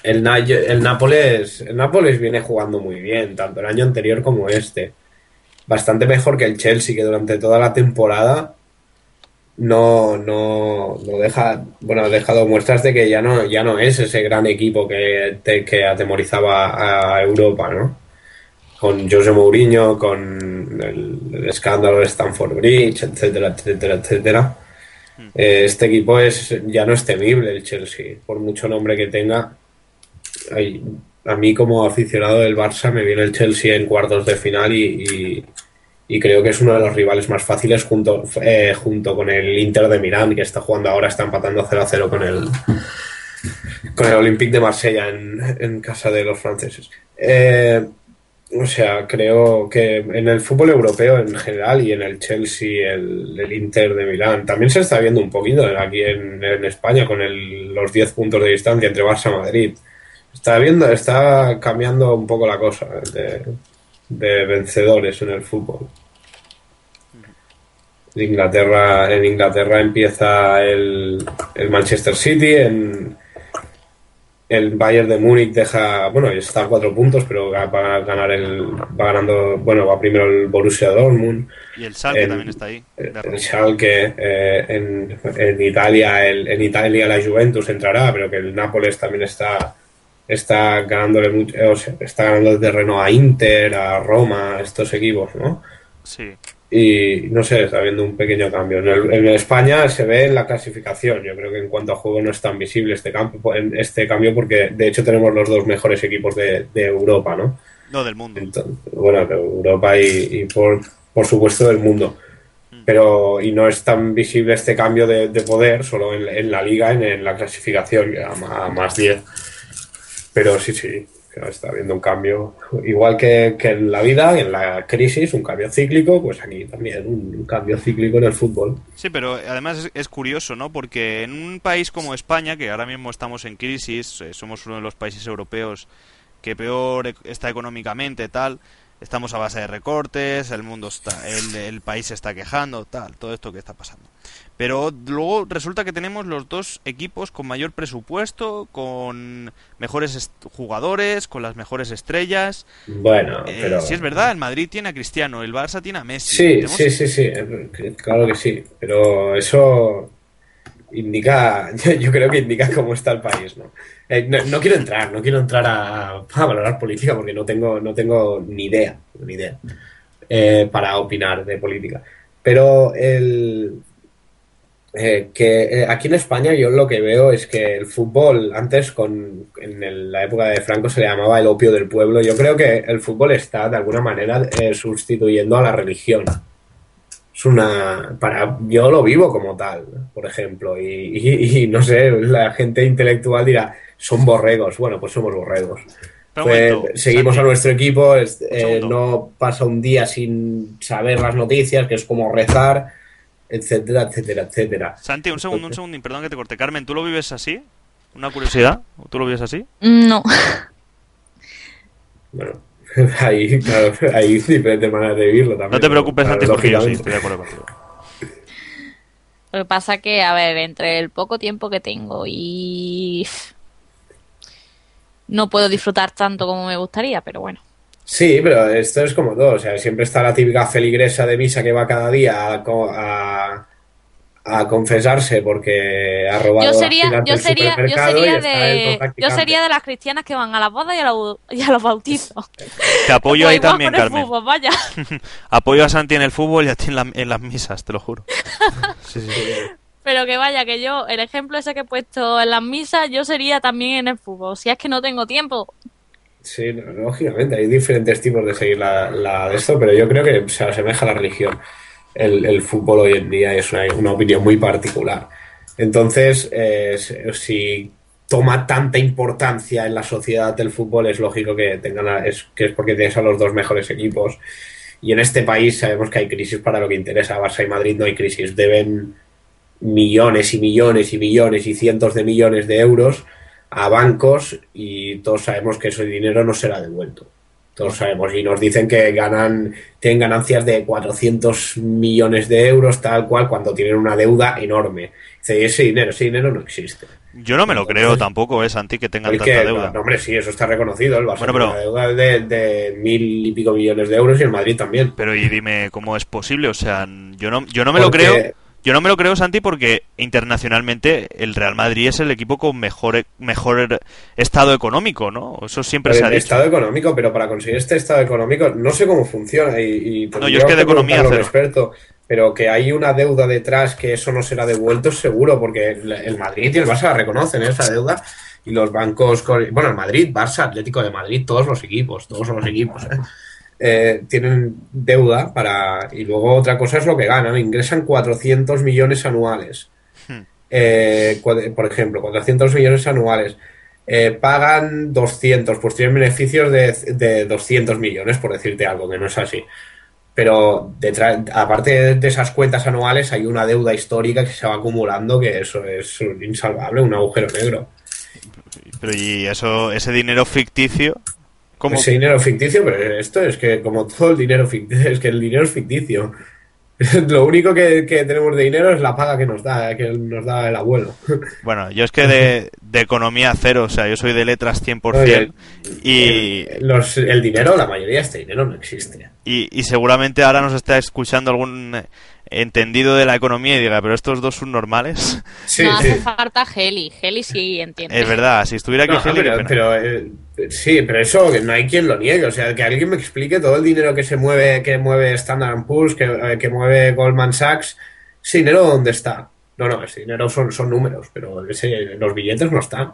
el, Na- el Nápoles, el Nápoles viene jugando muy bien, tanto el año anterior como este. Bastante mejor que el Chelsea, que durante toda la temporada no, no, no deja, bueno, ha dejado muestras de que ya no, ya no es ese gran equipo que, te- que atemorizaba a Europa, ¿no? Con José Mourinho, con el, el escándalo de Stanford Bridge, etcétera, etcétera, etcétera. Eh, este equipo es ya no es temible el Chelsea, por mucho nombre que tenga. A mí como aficionado del Barça me viene el Chelsea en cuartos de final y, y- creo que es uno de los rivales más fáciles junto, eh, junto con el Inter de Milán que está jugando ahora, está empatando 0 a 0 con el con el Olympique de Marsella en, en casa de los franceses. Eh, O sea, creo que en el fútbol europeo en general y en el Chelsea, el, el Inter de Milán, también se está viendo un poquito aquí en, en España con el- los 10 puntos de distancia entre Barça y Madrid. Está viendo, está cambiando un poco la cosa de, de vencedores en el fútbol. En Inglaterra, en Inglaterra empieza el, el Manchester City, en, el Bayern de Múnich deja, bueno, está a cuatro puntos, pero va a ganar el, va ganando, bueno, va primero el Borussia Dortmund, Y el Schalke el- también está ahí. el. Schalke, eh, en, en Italia, el, en Italia la Juventus entrará, pero que el Nápoles también está, está ganándole mucho, eh, o sea, está ganando terreno a Inter, a Roma, a estos equipos, ¿no? Sí. y no sé, está habiendo un pequeño cambio. En, el- en España se ve en la clasificación. Yo creo que en cuanto a juego no es tan visible este cambio, este cambio porque de hecho tenemos los dos mejores equipos de, de Europa, ¿no? No, del mundo. Entonces, bueno, de Europa y, y por, por supuesto del mundo. Pero, y no es tan visible este cambio de, de poder solo en, en la liga, en, en la clasificación, a más 10. Pero sí, sí, está habiendo un cambio. Igual que, en la vida, en la crisis, un cambio cíclico, pues aquí también un, cambio cíclico en el fútbol. Sí, pero además es, curioso, ¿no? Porque en un país como España, que ahora mismo estamos en crisis, eh, somos uno de los países europeos que peor e- está económicamente, tal, estamos a base de recortes, el mundo está, el, el país se está quejando, tal, todo esto que está pasando. Pero luego resulta que tenemos los dos equipos con mayor presupuesto, con mejores jugadores, con las mejores estrellas. Bueno, Eh, pero. sí es verdad, el Madrid tiene a Cristiano, el Barça tiene a Messi. Sí, Tenemos- sí, sí, sí, eh, claro que sí, pero eso indica, yo, yo creo que indica cómo está el país, ¿no? Eh, no, no quiero entrar, no quiero entrar a, a valorar política porque no tengo, no tengo ni idea, ni idea eh, para opinar de política. Pero el, eh, que eh, aquí en España yo lo que veo es que el fútbol antes con en el- la época de Franco se le llamaba el opio del pueblo. Yo creo que el fútbol está de alguna manera eh, sustituyendo a la religión. Es una para yo lo vivo como tal, por ejemplo, y, y- y no sé, la gente intelectual dirá son borregos. Bueno, pues somos borregos. Pues, momento, seguimos Santi. a nuestro equipo, no pasa un día sin saber las noticias, que es como rezar, etcétera, etcétera, etcétera. Santi, un segundo, un segundo, perdón que te corte. Carmen, ¿tú lo vives así? Una curiosidad, ¿tú lo vives así? No. Bueno, ahí, claro, hay diferentes maneras de vivirlo también. No te preocupes, Santi, porque yo sí, estoy de acuerdo contigo. Lo que pasa que, a ver, entre el poco tiempo que tengo y no puedo disfrutar tanto como me gustaría, pero bueno. Sí, pero esto es como todo, o sea, siempre está la típica feligresa de misa que va cada día a, co- a, a confesarse porque ha robado Yo sería, yo sería, yo sería de, yo sería de las cristianas que van a las bodas y a, los- y a los bautizos. Te apoyo Pues ahí igual también, Carmen. fútbol, vaya. Apoyo a Santi en el fútbol y a ti en, la- en las misas, te lo juro. Sí, sí. Pero que vaya, que yo, el ejemplo ese que he puesto en las misas, yo sería también en el fútbol. Si es que no tengo tiempo. Sí, lógicamente, hay diferentes tipos de seguir la, la de esto, pero yo creo que se asemeja a la religión. El, el fútbol hoy en día es una, una opinión muy particular. Entonces, eh, si toma tanta importancia en la sociedad del fútbol, es lógico que tengan a- es, que es porque tienes a los dos mejores equipos. Y en este país sabemos que hay crisis para lo que interesa. Barça y Madrid no hay crisis. Deben millones y millones y millones y cientos de millones de euros a bancos y todos sabemos que ese dinero no será devuelto. Todos sabemos y nos dicen que ganan tienen ganancias de 400 millones de euros tal cual cuando tienen una deuda enorme. Dice, "Y ese dinero, ese dinero no existe. Yo no me lo creo tampoco, eh, Santi, que tengan Porque, tanta deuda. no, hombre, sí, eso está reconocido. El Barça Bueno, tiene pero- una deuda de, de mil y pico millones de euros y el Madrid también. Pero y dime cómo es posible, o sea, yo no, yo no me Porque- lo creo. Yo no me lo creo, Santi, porque internacionalmente el Real Madrid es el equipo con mejor mejor estado económico, ¿no? Eso siempre se ha dicho. estado económico, pero para conseguir este estado económico, no sé cómo funciona y, y No, yo es que de economía cero. experto, pero que hay una deuda detrás que eso no será devuelto seguro, porque el, Madrid y el Barça la reconocen ¿eh? esa deuda y los bancos, bueno, el Madrid, Barça, Atlético de Madrid, todos los equipos, todos los equipos, ¿eh? Eh, tienen deuda para y luego otra cosa es lo que ganan, ingresan 400 millones anuales. Hmm. Eh, por ejemplo, 400 millones anuales eh, pagan 200, pues tienen beneficios de, de 200 millones, por decirte algo, que no es así. Pero detrás, aparte de esas cuentas anuales hay una deuda histórica que se va acumulando que eso es insalvable, un agujero negro. Pero y eso, ese dinero ficticio, Ese dinero ficticio, pero esto es que como todo el dinero ficticio, es que el dinero es ficticio. Lo único que, que tenemos de dinero es la paga que nos da, que nos da el abuelo. Bueno, yo es que de, de economía cero, o sea, yo soy de letras 100% y, El, los- el dinero, la mayoría de este dinero no existe. y, y seguramente ahora nos está escuchando algún entendido de la economía y diga, pero estos dos son normales. Sí, no sí. hace falta Heli. Heli sí entiende. Es verdad, si estuviera aquí No, Heli, pero, pero, eh, sí, pero eso que no hay quien lo niegue. O sea, que alguien me explique todo el dinero que se mueve, que mueve Standard Poor's, que, eh, que mueve Goldman Sachs, ese dinero dónde está. No, no, ese dinero son, son números, pero ese- los billetes no están.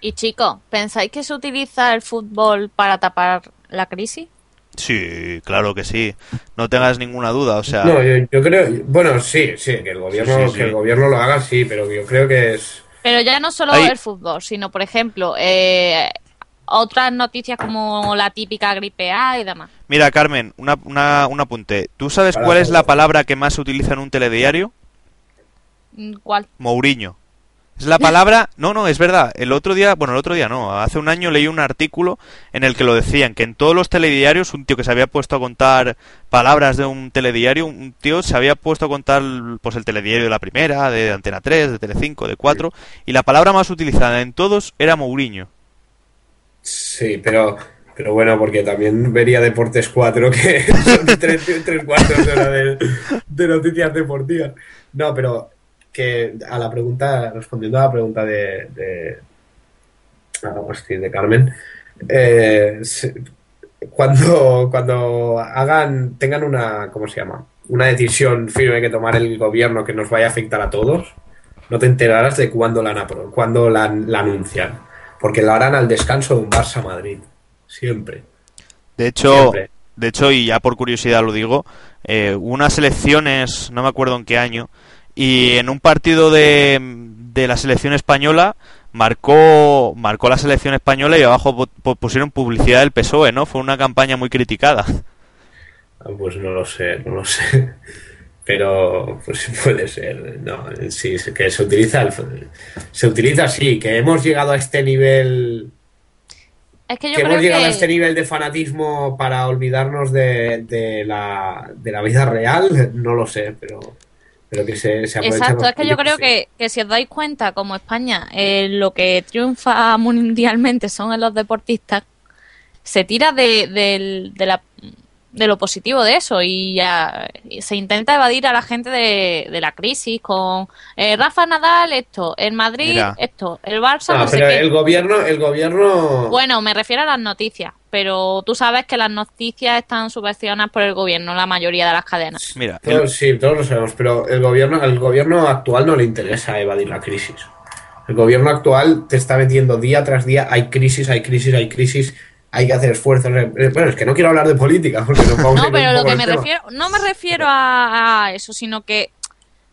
Y chicos, ¿pensáis que se utiliza el fútbol para tapar la crisis? Sí, claro que sí. No tengas ninguna duda, o sea, No, yo, yo creo, bueno, sí, sí, que el gobierno, Sí, sí, sí. que el gobierno lo haga, sí, pero yo creo que es. Pero ya no solo Ahí- el fútbol, sino, por ejemplo, eh, otras noticias como la típica gripe A y demás. mira, Carmen, una, una, un apunte. ¿Tú sabes cuál es la palabra que más se utiliza en un telediario? ¿Cuál? Mourinho. Es la palabra, no, no, es verdad. El otro día, bueno, el otro día no, hace un año leí un artículo en el que lo decían, que en todos los telediarios un tío que se había puesto a contar palabras de un telediario, un tío se había puesto a contar pues el telediario de la primera, de Antena 3, de Telecinco, de 4, y la palabra más utilizada en todos era Mourinho. Sí, pero, pero bueno, porque también vería Deportes 4, que son tres, tres cuartos de de, de noticias deportivas. No, pero que a la pregunta, respondiendo a la pregunta de, de, ah, hostia, de Carmen, eh, cuando, cuando hagan, tengan una, ¿cómo se llama? Una decisión firme que tomar el gobierno que nos vaya a afectar a todos, no te enterarás de cuándo la, cuándo la, la anuncian. Porque la harán al descanso de un Barça Madrid. Siempre. De hecho, Siempre. de hecho, y ya por curiosidad lo digo, eh, unas elecciones, no me acuerdo en qué año, y en un partido de, de la selección española marcó marcó la selección española y abajo pu- pu- pusieron publicidad del PSOE, ¿no? Fue una campaña muy criticada. Ah, Pues no lo sé, no lo sé. Pero pues puede ser. No, sí, que se utiliza el- se utiliza así, que hemos llegado a este nivel Es que yo que creo hemos llegado que... a este nivel de fanatismo para olvidarnos de, de la, de la vida real, no lo sé, pero, pero que se, se Exacto, es que yo creo que, que si os dais cuenta, como España, eh, lo que triunfa mundialmente son en los deportistas, se tira de, del- de, la, de lo positivo de eso y, ya, y se intenta evadir a la gente de, de la crisis con eh, Rafa Nadal esto, el Madrid Mira. esto, el Barça sí. no, No, sé pero qué. el gobierno, el gobierno Bueno, me refiero a las noticias, pero tú sabes que las noticias están subvencionadas por el gobierno, la mayoría de las cadenas. Mira, el- sí, todos lo sabemos, pero el gobierno, al gobierno actual no le interesa evadir la crisis. El gobierno actual te está metiendo día tras día, hay crisis, hay crisis, hay crisis, hay que hacer esfuerzos. Bueno, es que no quiero hablar de política, porque No, ir pero lo que me tema. refiero, no me refiero a, a eso, sino que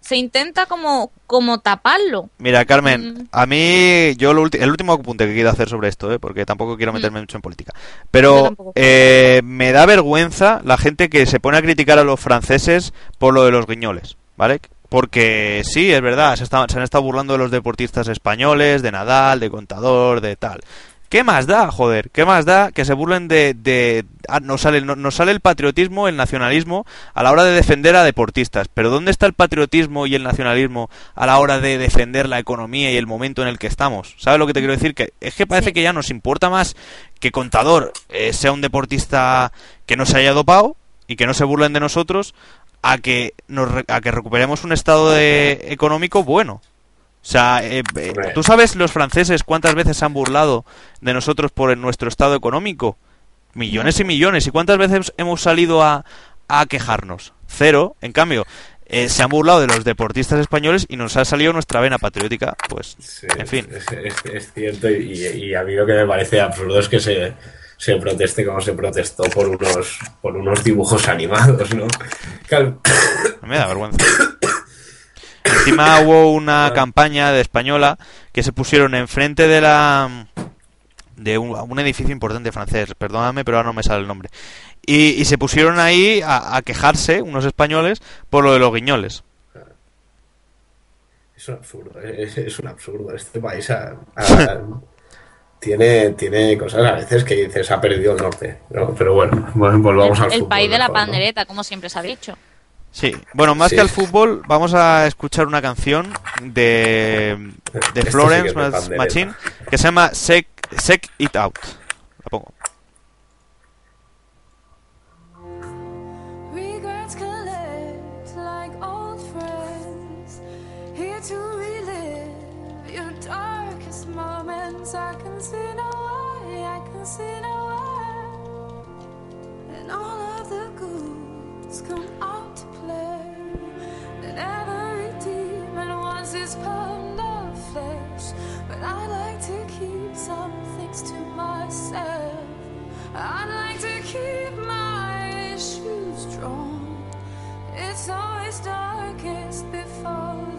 se intenta como, como taparlo. Mira, Carmen, Mm. a mí, yo lo el último apunte que quiero hacer sobre esto, ¿eh? porque tampoco quiero meterme mucho en política, Mm. Pero eh, me da vergüenza la gente que se pone a criticar a los franceses por lo de los guiñoles, ¿vale? Porque sí, es verdad, se, está- se han estado burlando de los deportistas españoles, de Nadal, de Contador, de tal. ¿Qué más da, joder? ¿Qué más da que se burlen de... de ah, nos, sale, no- nos sale el patriotismo, el nacionalismo a la hora de defender a deportistas. Pero ¿dónde está el patriotismo y el nacionalismo a la hora de defender la economía y el momento en el que estamos? ¿Sabes lo que te quiero decir? Que es que parece Sí. que ya nos importa más que Contador eh, sea un deportista que no se haya dopado y que no se burlen de nosotros a que, nos, a que recuperemos un estado de, económico bueno. O sea, eh, eh. ¿tú sabes los franceses cuántas veces se han burlado de nosotros por nuestro estado económico? Millones y millones. ¿Y cuántas veces hemos salido a, a quejarnos? Cero. En cambio, eh, se han burlado de los deportistas españoles y nos ha salido nuestra vena patriótica. Pues, Sí, en fin. Es, es- es cierto, y, y a mí lo que me parece absurdo es que se, se proteste como se protestó por unos, por unos dibujos animados, ¿no? Cal- Me da vergüenza. Encima hubo una campaña de española que se pusieron enfrente de la de un, un edificio importante francés, perdóname, pero ahora no me sale el nombre. Y, y se pusieron ahí a, a quejarse, unos españoles, por lo de los guiñoles. Es un absurdo, es, es un absurdo. Este país tiene, tiene cosas a veces que dices, ha perdido el norte. ¿no? Pero bueno, bueno, volvamos al el fútbol. país de la mejor, ¿no? pandereta, como siempre se ha dicho. Sí, bueno, más Sí. que al fútbol, vamos a escuchar una canción de, de Este Florence. Machine que se llama Sec, Sec It Out. Every demon wants his pound of flesh. But I like to keep some things to myself. I'd like to keep my shoes drawn. It's always darkest before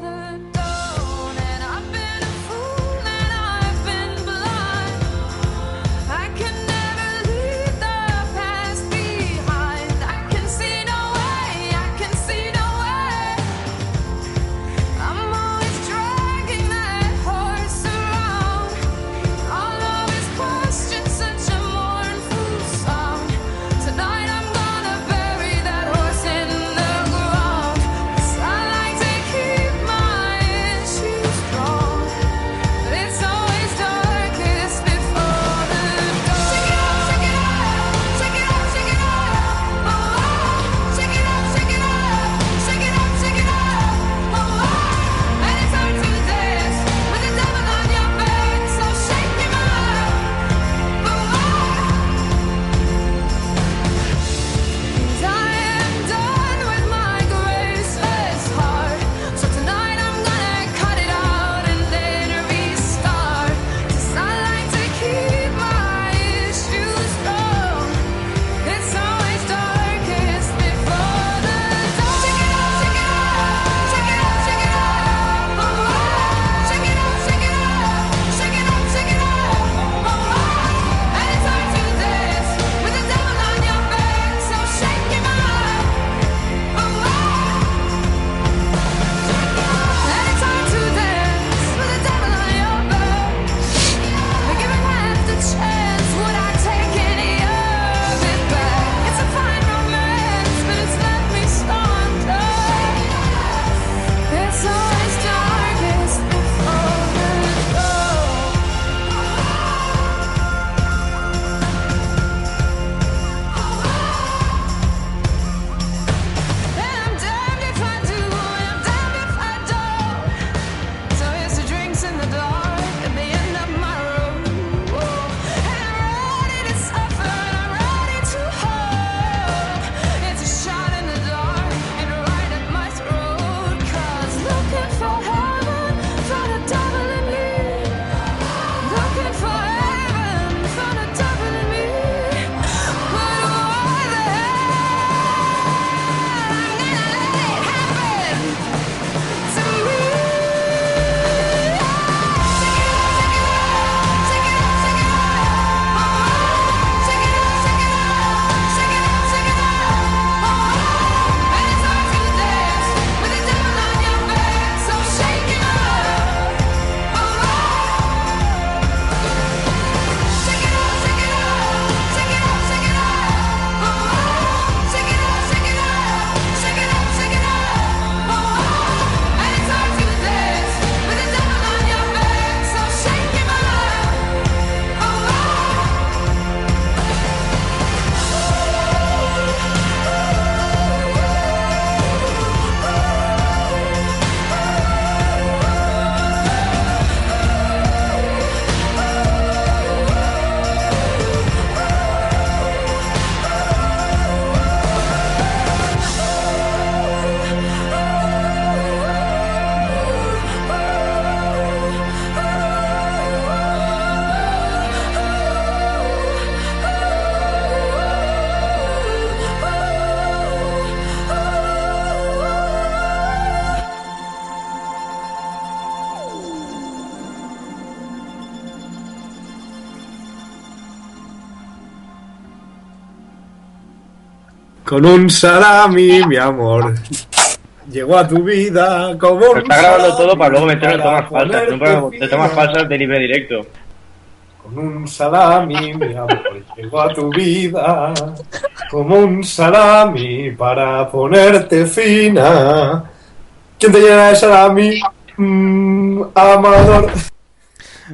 Con un salami, mi amor. Llegó a tu vida como un Pero está grabando salami todo para luego para tomas falsas. No de tomas falsas de libre directo. Con un salami, mi amor, llegó a tu vida como un salami para ponerte fina. ¿Quién te llena de salami? Mm, amador.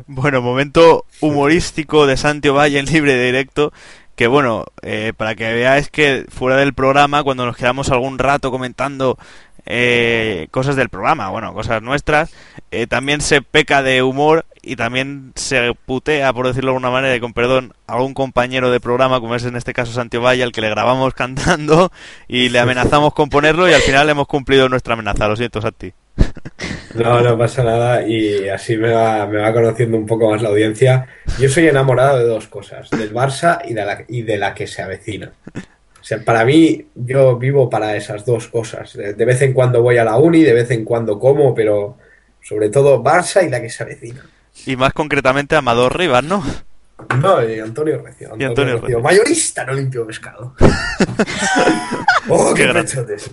Bueno, momento humorístico de Santi Valle en libre directo. Que bueno, eh, para que veáis que fuera del programa, cuando nos quedamos algún rato comentando eh, cosas del programa, bueno, cosas nuestras, eh, también se peca de humor y también se putea, por decirlo de alguna manera, y con perdón, a algún compañero de programa, como es en este caso Santi Valle, al que le grabamos cantando y le amenazamos con ponerlo y al final hemos cumplido nuestra amenaza. Lo siento, Santi. No, no pasa nada y así me va, me va conociendo un poco más la audiencia. Yo soy enamorado de dos cosas, del Barça y de la, y de la que se avecina. O sea, para mí, yo vivo para esas dos cosas. De vez en cuando voy a la uni, de vez en cuando como, pero sobre todo Barça y la que se avecina. Y más concretamente Amador Rivas, ¿no? No, y Antonio Recio. Y Antonio Recio. Mayorista, no limpio pescado. ¡Oh, Qué qué, pechotes!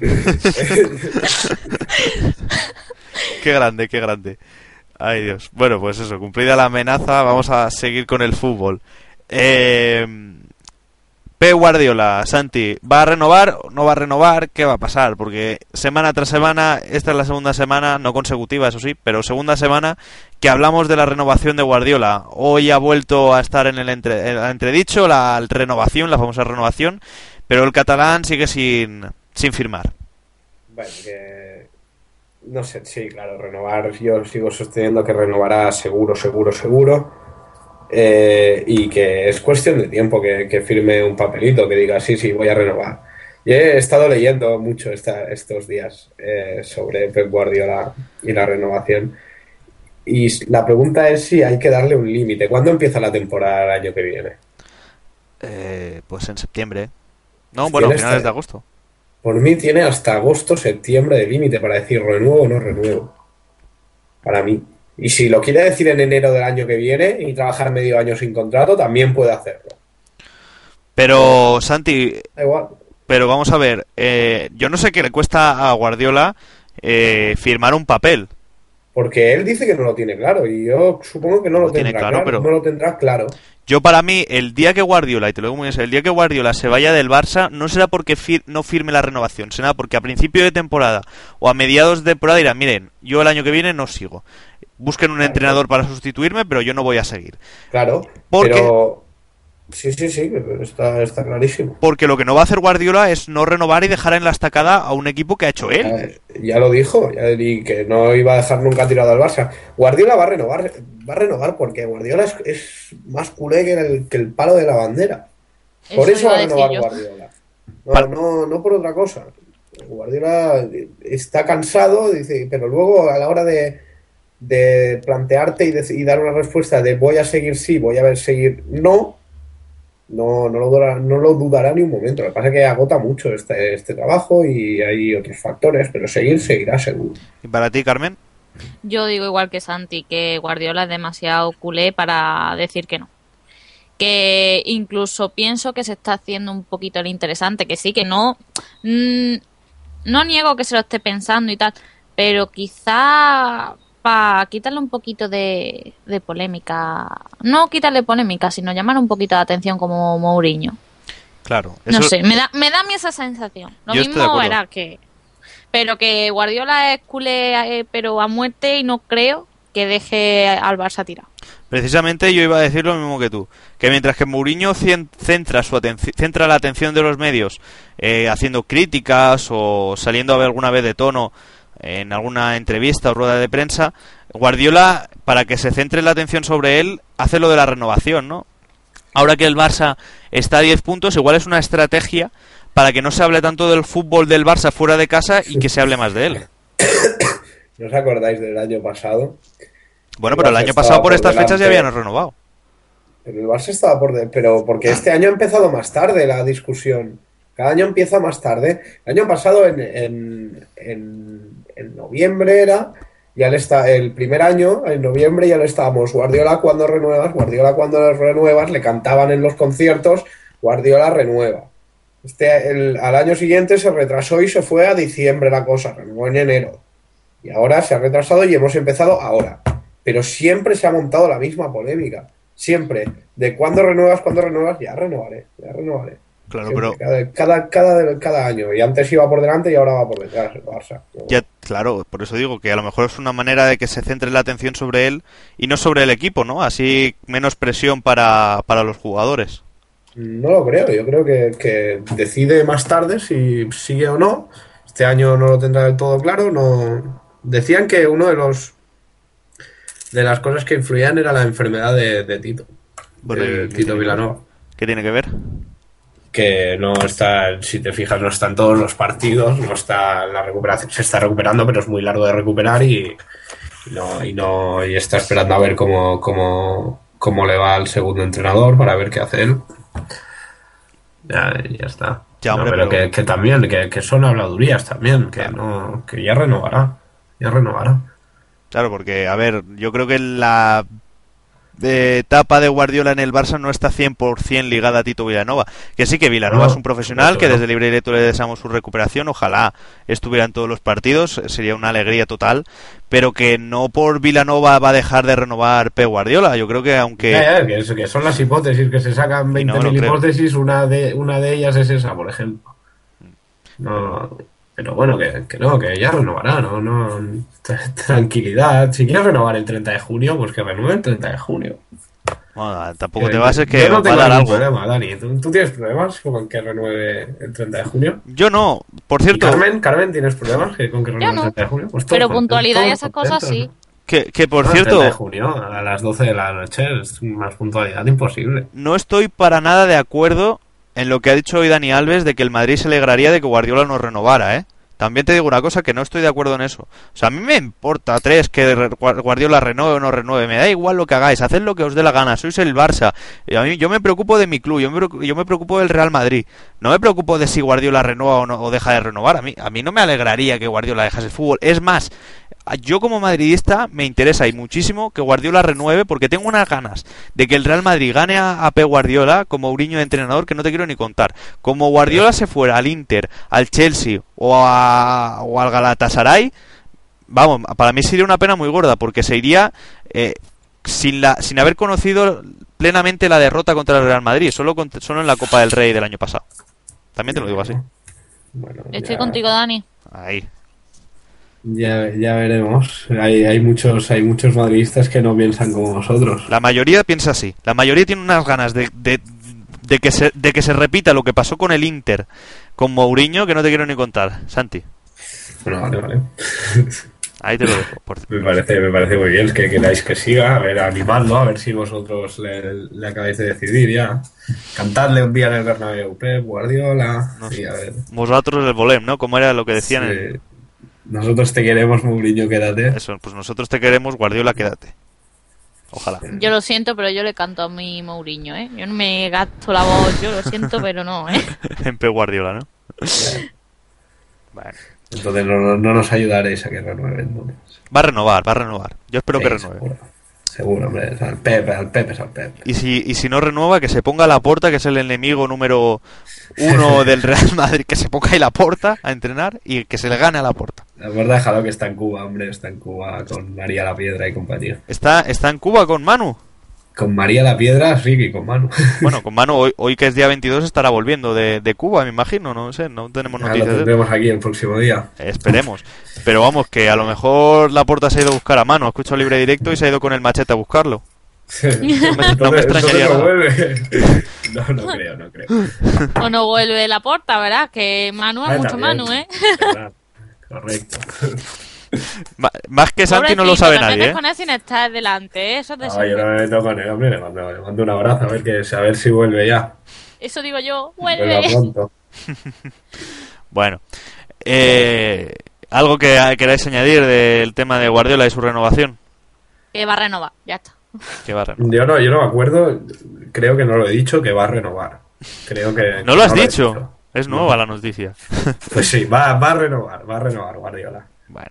Qué grande, qué grande. Ay Dios. Bueno, pues eso, cumplida la amenaza, vamos a seguir con el fútbol. Eh, P. Guardiola, Santi, ¿va a renovar no va a renovar? ¿Qué va a pasar? Porque semana tras semana, esta es la segunda semana, no consecutiva, eso sí, pero segunda semana que hablamos de la renovación de Guardiola. Hoy ha vuelto a estar en el, entre- entredicho la renovación, la famosa renovación, pero el catalán sigue sin, sin firmar. Que no sé, sí, claro, renovar, yo sigo sosteniendo que renovará seguro, seguro, seguro. eh, y que es cuestión de tiempo que, que firme un papelito que diga, sí, sí, voy a renovar. Y he estado leyendo mucho esta- estos días eh, sobre Pep Guardiola y la renovación. Y la pregunta es si hay que darle un límite. ¿Cuándo empieza la temporada el año que viene? Eh, pues en septiembre. No, bueno, finales está- de agosto. Por mí tiene hasta agosto, septiembre de límite para decir renuevo o no renuevo. Para mí. Y si lo quiere decir en enero del año que viene y trabajar medio año sin contrato, también puede hacerlo. Pero, Santi, Da igual. pero vamos a ver, eh, yo no sé qué le cuesta a Guardiola eh, firmar un papel. Porque él dice que no lo tiene claro y yo supongo que no lo, Lo tiene tendrá claro, claro. pero- No lo tendrá claro. Yo para mí, el día que Guardiola, y te lo digo muy en serio, el día que Guardiola se vaya del Barça, no será porque fir- no firme la renovación, será porque a principio de temporada o a mediados de temporada dirán, miren, yo el año que viene no sigo. Busquen un Claro. entrenador para sustituirme, pero yo no voy a seguir. Claro. ¿Por qué? pero. Sí, sí, sí, está, está clarísimo. Porque lo que no va a hacer Guardiola es no renovar y dejar en la estacada a un equipo que ha hecho él. Eh, ya lo dijo, ya, y que no iba a dejar nunca tirado al Barça. Guardiola va a renovar, va a renovar porque Guardiola es, es más culé que el, que el palo de la bandera. Por Eso eso va a renovar yo. Guardiola. No, Para- no, no por otra cosa. Guardiola está cansado, dice, pero luego a la hora de, de plantearte y, de- y dar una respuesta de voy a seguir sí, voy a ver seguir no, no, no, lo dudará, no lo dudará ni un momento. Lo que pasa es que agota mucho este, este trabajo y hay otros factores, pero seguir seguirá seguro. ¿Y para ti, Carmen? Yo digo igual que Santi, que Guardiola es demasiado culé para decir que no. Que incluso pienso que se está haciendo un poquito el interesante, que sí, que no. mm, no niego que se lo esté pensando y tal, pero quizá para quitarle un poquito de, de polémica. No quitarle polémica, sino llamar un poquito la atención como Mourinho. Claro. No eso- sé, me da, me da a mí esa sensación. Lo Yo mismo era que. Pero que Guardiola es culé, eh, pero a muerte, y no creo que deje al Barça tirado. Precisamente yo iba a decir lo mismo que tú, que mientras que Mourinho centra su centra la atención de los medios eh, haciendo críticas o saliendo a ver alguna vez de tono en alguna entrevista o rueda de prensa, Guardiola para que se centre la atención sobre él hace lo de la renovación, ¿no? Ahora que el Barça está a 10 puntos, igual es una estrategia para que no se hable tanto del fútbol del Barça fuera de casa y que se hable más de él. ¿No os acordáis del año pasado? Bueno, El pero el año pasado por por estas fechas ya habían renovado. Pero el Barça estaba por... de- Pero porque este año ha empezado más tarde la discusión. Cada año empieza más tarde. El año pasado, en, en, en, en noviembre era, ya le está, el primer año, en noviembre ya le estábamos, Guardiola cuando renuevas, Guardiola cuando renuevas, le cantaban en los conciertos, Guardiola renueva. Este, el- al año siguiente se retrasó y se fue a diciembre la cosa, renovó en enero. Y ahora se ha retrasado y hemos empezado ahora. Pero siempre se ha montado la misma polémica. Siempre. De cuándo renuevas, cuándo renuevas, ya renovaré, ya renovaré. Claro, Siempre, pero cada, cada, cada, año. Y antes iba por delante y ahora va por detrás el Barça. ya, claro, por eso digo que a lo mejor es una manera de que se centre la atención sobre él y no sobre el equipo, ¿no? Así menos presión para, para los jugadores. No lo creo, yo creo que, que decide más tarde si sigue o no. Este año no lo tendrá del todo claro. No decían que uno de los de las cosas que influían era la enfermedad de, de Tito, Bueno, de ¿y qué Tito? Vilanova, ¿Qué tiene que ver? Que no está, si te fijas, no está en todos los partidos, no está la recuperación, se está recuperando, pero es muy largo de recuperar y, y no y no y está esperando a ver cómo cómo cómo le va al segundo entrenador para ver qué hace él. Ya, ya está. Ya, No, hombre, pero, pero- Que, que también, que, que son habladurías también, que no, que ya renovará, ya renovará. Claro, porque, a ver, yo creo que la eh, etapa de Guardiola en el Barça no está 100% ligada a Tito Villanova. Que sí que Villanova No, es un profesional, que desde Libre Directo le deseamos su recuperación. Ojalá estuviera en todos los partidos, sería una alegría total. Pero que no por Villanova va a dejar de renovar P. Guardiola. Yo creo que aunque... Ya, ya, que, es- que son las hipótesis, que se sacan Y no 20.000 lo creo. hipótesis, una de, una de ellas es esa, por ejemplo. No, pero bueno, que, que no, que ya renovará, no, no, tra- tranquilidad. Si quieres renovar el 30 de junio, pues que renueve el 30 de junio. bueno, tampoco Que- te bases que yo no va a tengo dar algo. problema, Dani. ¿Tú, tú tienes problemas con que renueve el 30 de junio? Yo no. Por ¿Y cierto, Carmen, Carmen, ¿tienes problemas que- con que renueve no. el 30 de junio? Pues Pero puntualidad y esas cosas sí. ¿no? que, que por No, el 30 de cierto, junio, a las 12 de la noche, es más puntualidad imposible. no estoy para nada de acuerdo en lo que ha dicho hoy Dani Alves de que el Madrid se alegraría de que Guardiola no renovara, ¿eh? También te digo una cosa que no estoy de acuerdo en eso. O sea, a mí me importa tres que Guardiola renueve o no renueve. Me da igual lo que hagáis, haced lo que os dé la gana. Sois el Barça. Y a yo me preocupo de mi club, yo me, yo me preocupo del Real Madrid. No me preocupo de si Guardiola renueva o, no, o deja de renovar. A mí, a mí no me alegraría que Guardiola dejase el fútbol. Es más, yo como madridista me interesa y muchísimo que Guardiola renueve porque tengo unas ganas de que el Real Madrid gane a, a Pep Guardiola como Mourinho de entrenador que no te quiero ni contar. Como Guardiola se fuera al Inter, al Chelsea o, a- o al Galatasaray, vamos, para mí sería una pena muy gorda porque se iría eh, sin, la, sin haber conocido plenamente la derrota contra el Real Madrid, solo, con- solo en la Copa del Rey del año pasado. También te lo digo así. Bueno, Estoy contigo, Dani. Ahí. Ya, ya veremos. Hay, hay muchos hay muchos madridistas que no piensan como nosotros. La mayoría piensa así. La mayoría tiene unas ganas de, de, de que, se, de que se repita lo que pasó con el Inter, con Mourinho, que no te quiero ni contar. Santi, Bueno, vale, vale. ahí te lo dejo. por- Me parece, me parece muy bien que queráis que siga, a ver, animadlo, a ver si vosotros le, le acabáis de decidir ya. Cantadle un día en el Bernabéu, Pep, Guardiola, No y a ver. Vosotros el volem, ¿no? Como era lo que decían. en-. Nosotros te queremos, Mourinho, quédate. Eso, pues nosotros te queremos, Guardiola, quédate. Ojalá. Yo lo siento, pero yo le canto a mi Mourinho, ¿eh? Yo no me gasto la voz, yo lo siento, pero no, ¿eh? en Pep Guardiola, ¿no? Bueno. Entonces no, no- no nos ayudaréis a que renueven. entonces. Va a renovar, va a renovar. Yo espero que renueve. Seguro, seguro, hombre. Al Pep, al Pep es al Pep. Y si, y si no renueva, que se ponga la porta, que es el enemigo número uno del Real Madrid, que se ponga ahí la porta a entrenar y que se le gane a la porta. La verdad, déjalo que está en Cuba, hombre. Está en Cuba con María la Piedra y compañía. Está, está en Cuba con Manu. Con María la Piedra, sí, y con Manu. Bueno, con Manu, hoy, hoy que es día 22 estará volviendo de, de Cuba, me imagino, no sé, no tenemos Ya lo noticias de él. tendremos aquí el próximo día. Esperemos. Pero vamos, que a lo mejor la porta se ha ido a buscar a Manu, ha escuchado libre directo y se ha ido con el machete a buscarlo. Entonces- no me extrañaría no vuelve. No, no creo, no creo. O no vuelve la porta, ¿verdad? Que Manu Ah, es mucho también. Manu, ¿eh? Correcto. Más que Santi no lo sabe nadie, metes ¿eh? con él sin estar delante, ¿eh? Eso, te No, yo no me meto con él, hombre. Le mando, le mando un abrazo a ver, que, a ver si vuelve ya. Eso digo yo, vuelve. pronto. Bueno, eh, algo que queráis añadir del tema de Guardiola y su renovación. Que va a renovar, ya está. Que va a renovar. Yo no, yo no me acuerdo. Creo que no lo he dicho, que va a renovar. Creo que. ¿No lo has dicho? Es nueva la noticia. Pues sí, va, va a renovar, va a renovar Guardiola. Bueno,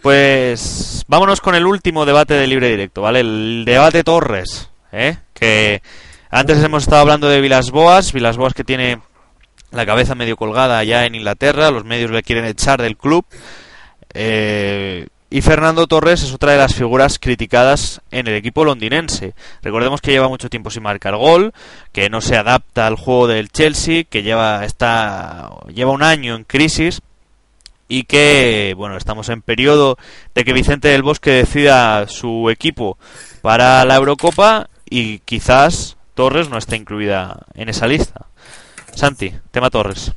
pues vámonos con el último debate de libre directo, ¿vale? El debate Torres, ¿eh? Que antes hemos estado hablando de Vilas Boas, Vilas Boas que tiene la cabeza medio colgada allá en Inglaterra, los medios le quieren echar del club. Eh, y Fernando Torres es otra de las figuras criticadas en el equipo londinense. Recordemos que lleva mucho tiempo sin marcar gol, que no se adapta al juego del Chelsea, que lleva está lleva un año en crisis y que bueno, estamos en periodo de que Vicente del Bosque decida su equipo para la Eurocopa y quizás Torres no esté incluida en esa lista. Santi, tema Torres.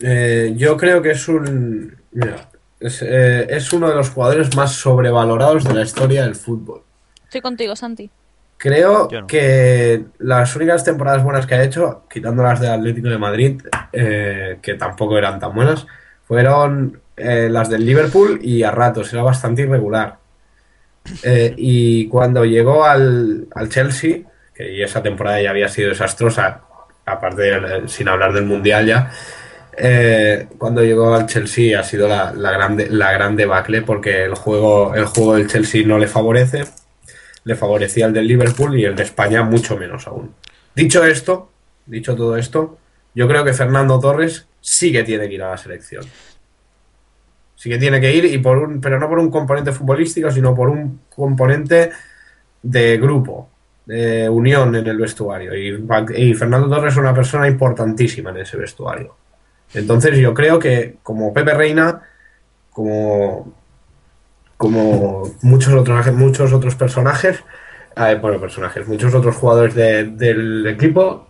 Eh, yo creo que es un. Mira, es, eh, es uno de los jugadores más sobrevalorados de la historia del fútbol. Estoy contigo, Santi. Creo no. que las únicas temporadas buenas que ha hecho, quitando las del Atlético de Madrid, eh, que tampoco eran tan buenas, fueron eh, las del Liverpool y a ratos era bastante irregular. Eh, y cuando llegó al, al Chelsea, que esa temporada ya había sido desastrosa, aparte de- sin hablar del Mundial ya, eh, cuando llegó al Chelsea ha sido la, la grande, la gran debacle porque el juego, el juego del Chelsea no le favorece, le favorecía el del Liverpool y el de España mucho menos aún. Dicho esto, dicho todo esto, yo creo que Fernando Torres sí que tiene que ir a la selección. Sí que tiene que ir, y por un, pero no por un componente futbolístico, sino por un componente de grupo, de unión en el vestuario. Y, Fernando Torres es una persona importantísima en ese vestuario. Entonces yo creo que como Pepe Reina, como, como muchos otros, muchos otros personajes, eh, bueno, personajes, muchos otros jugadores de- del equipo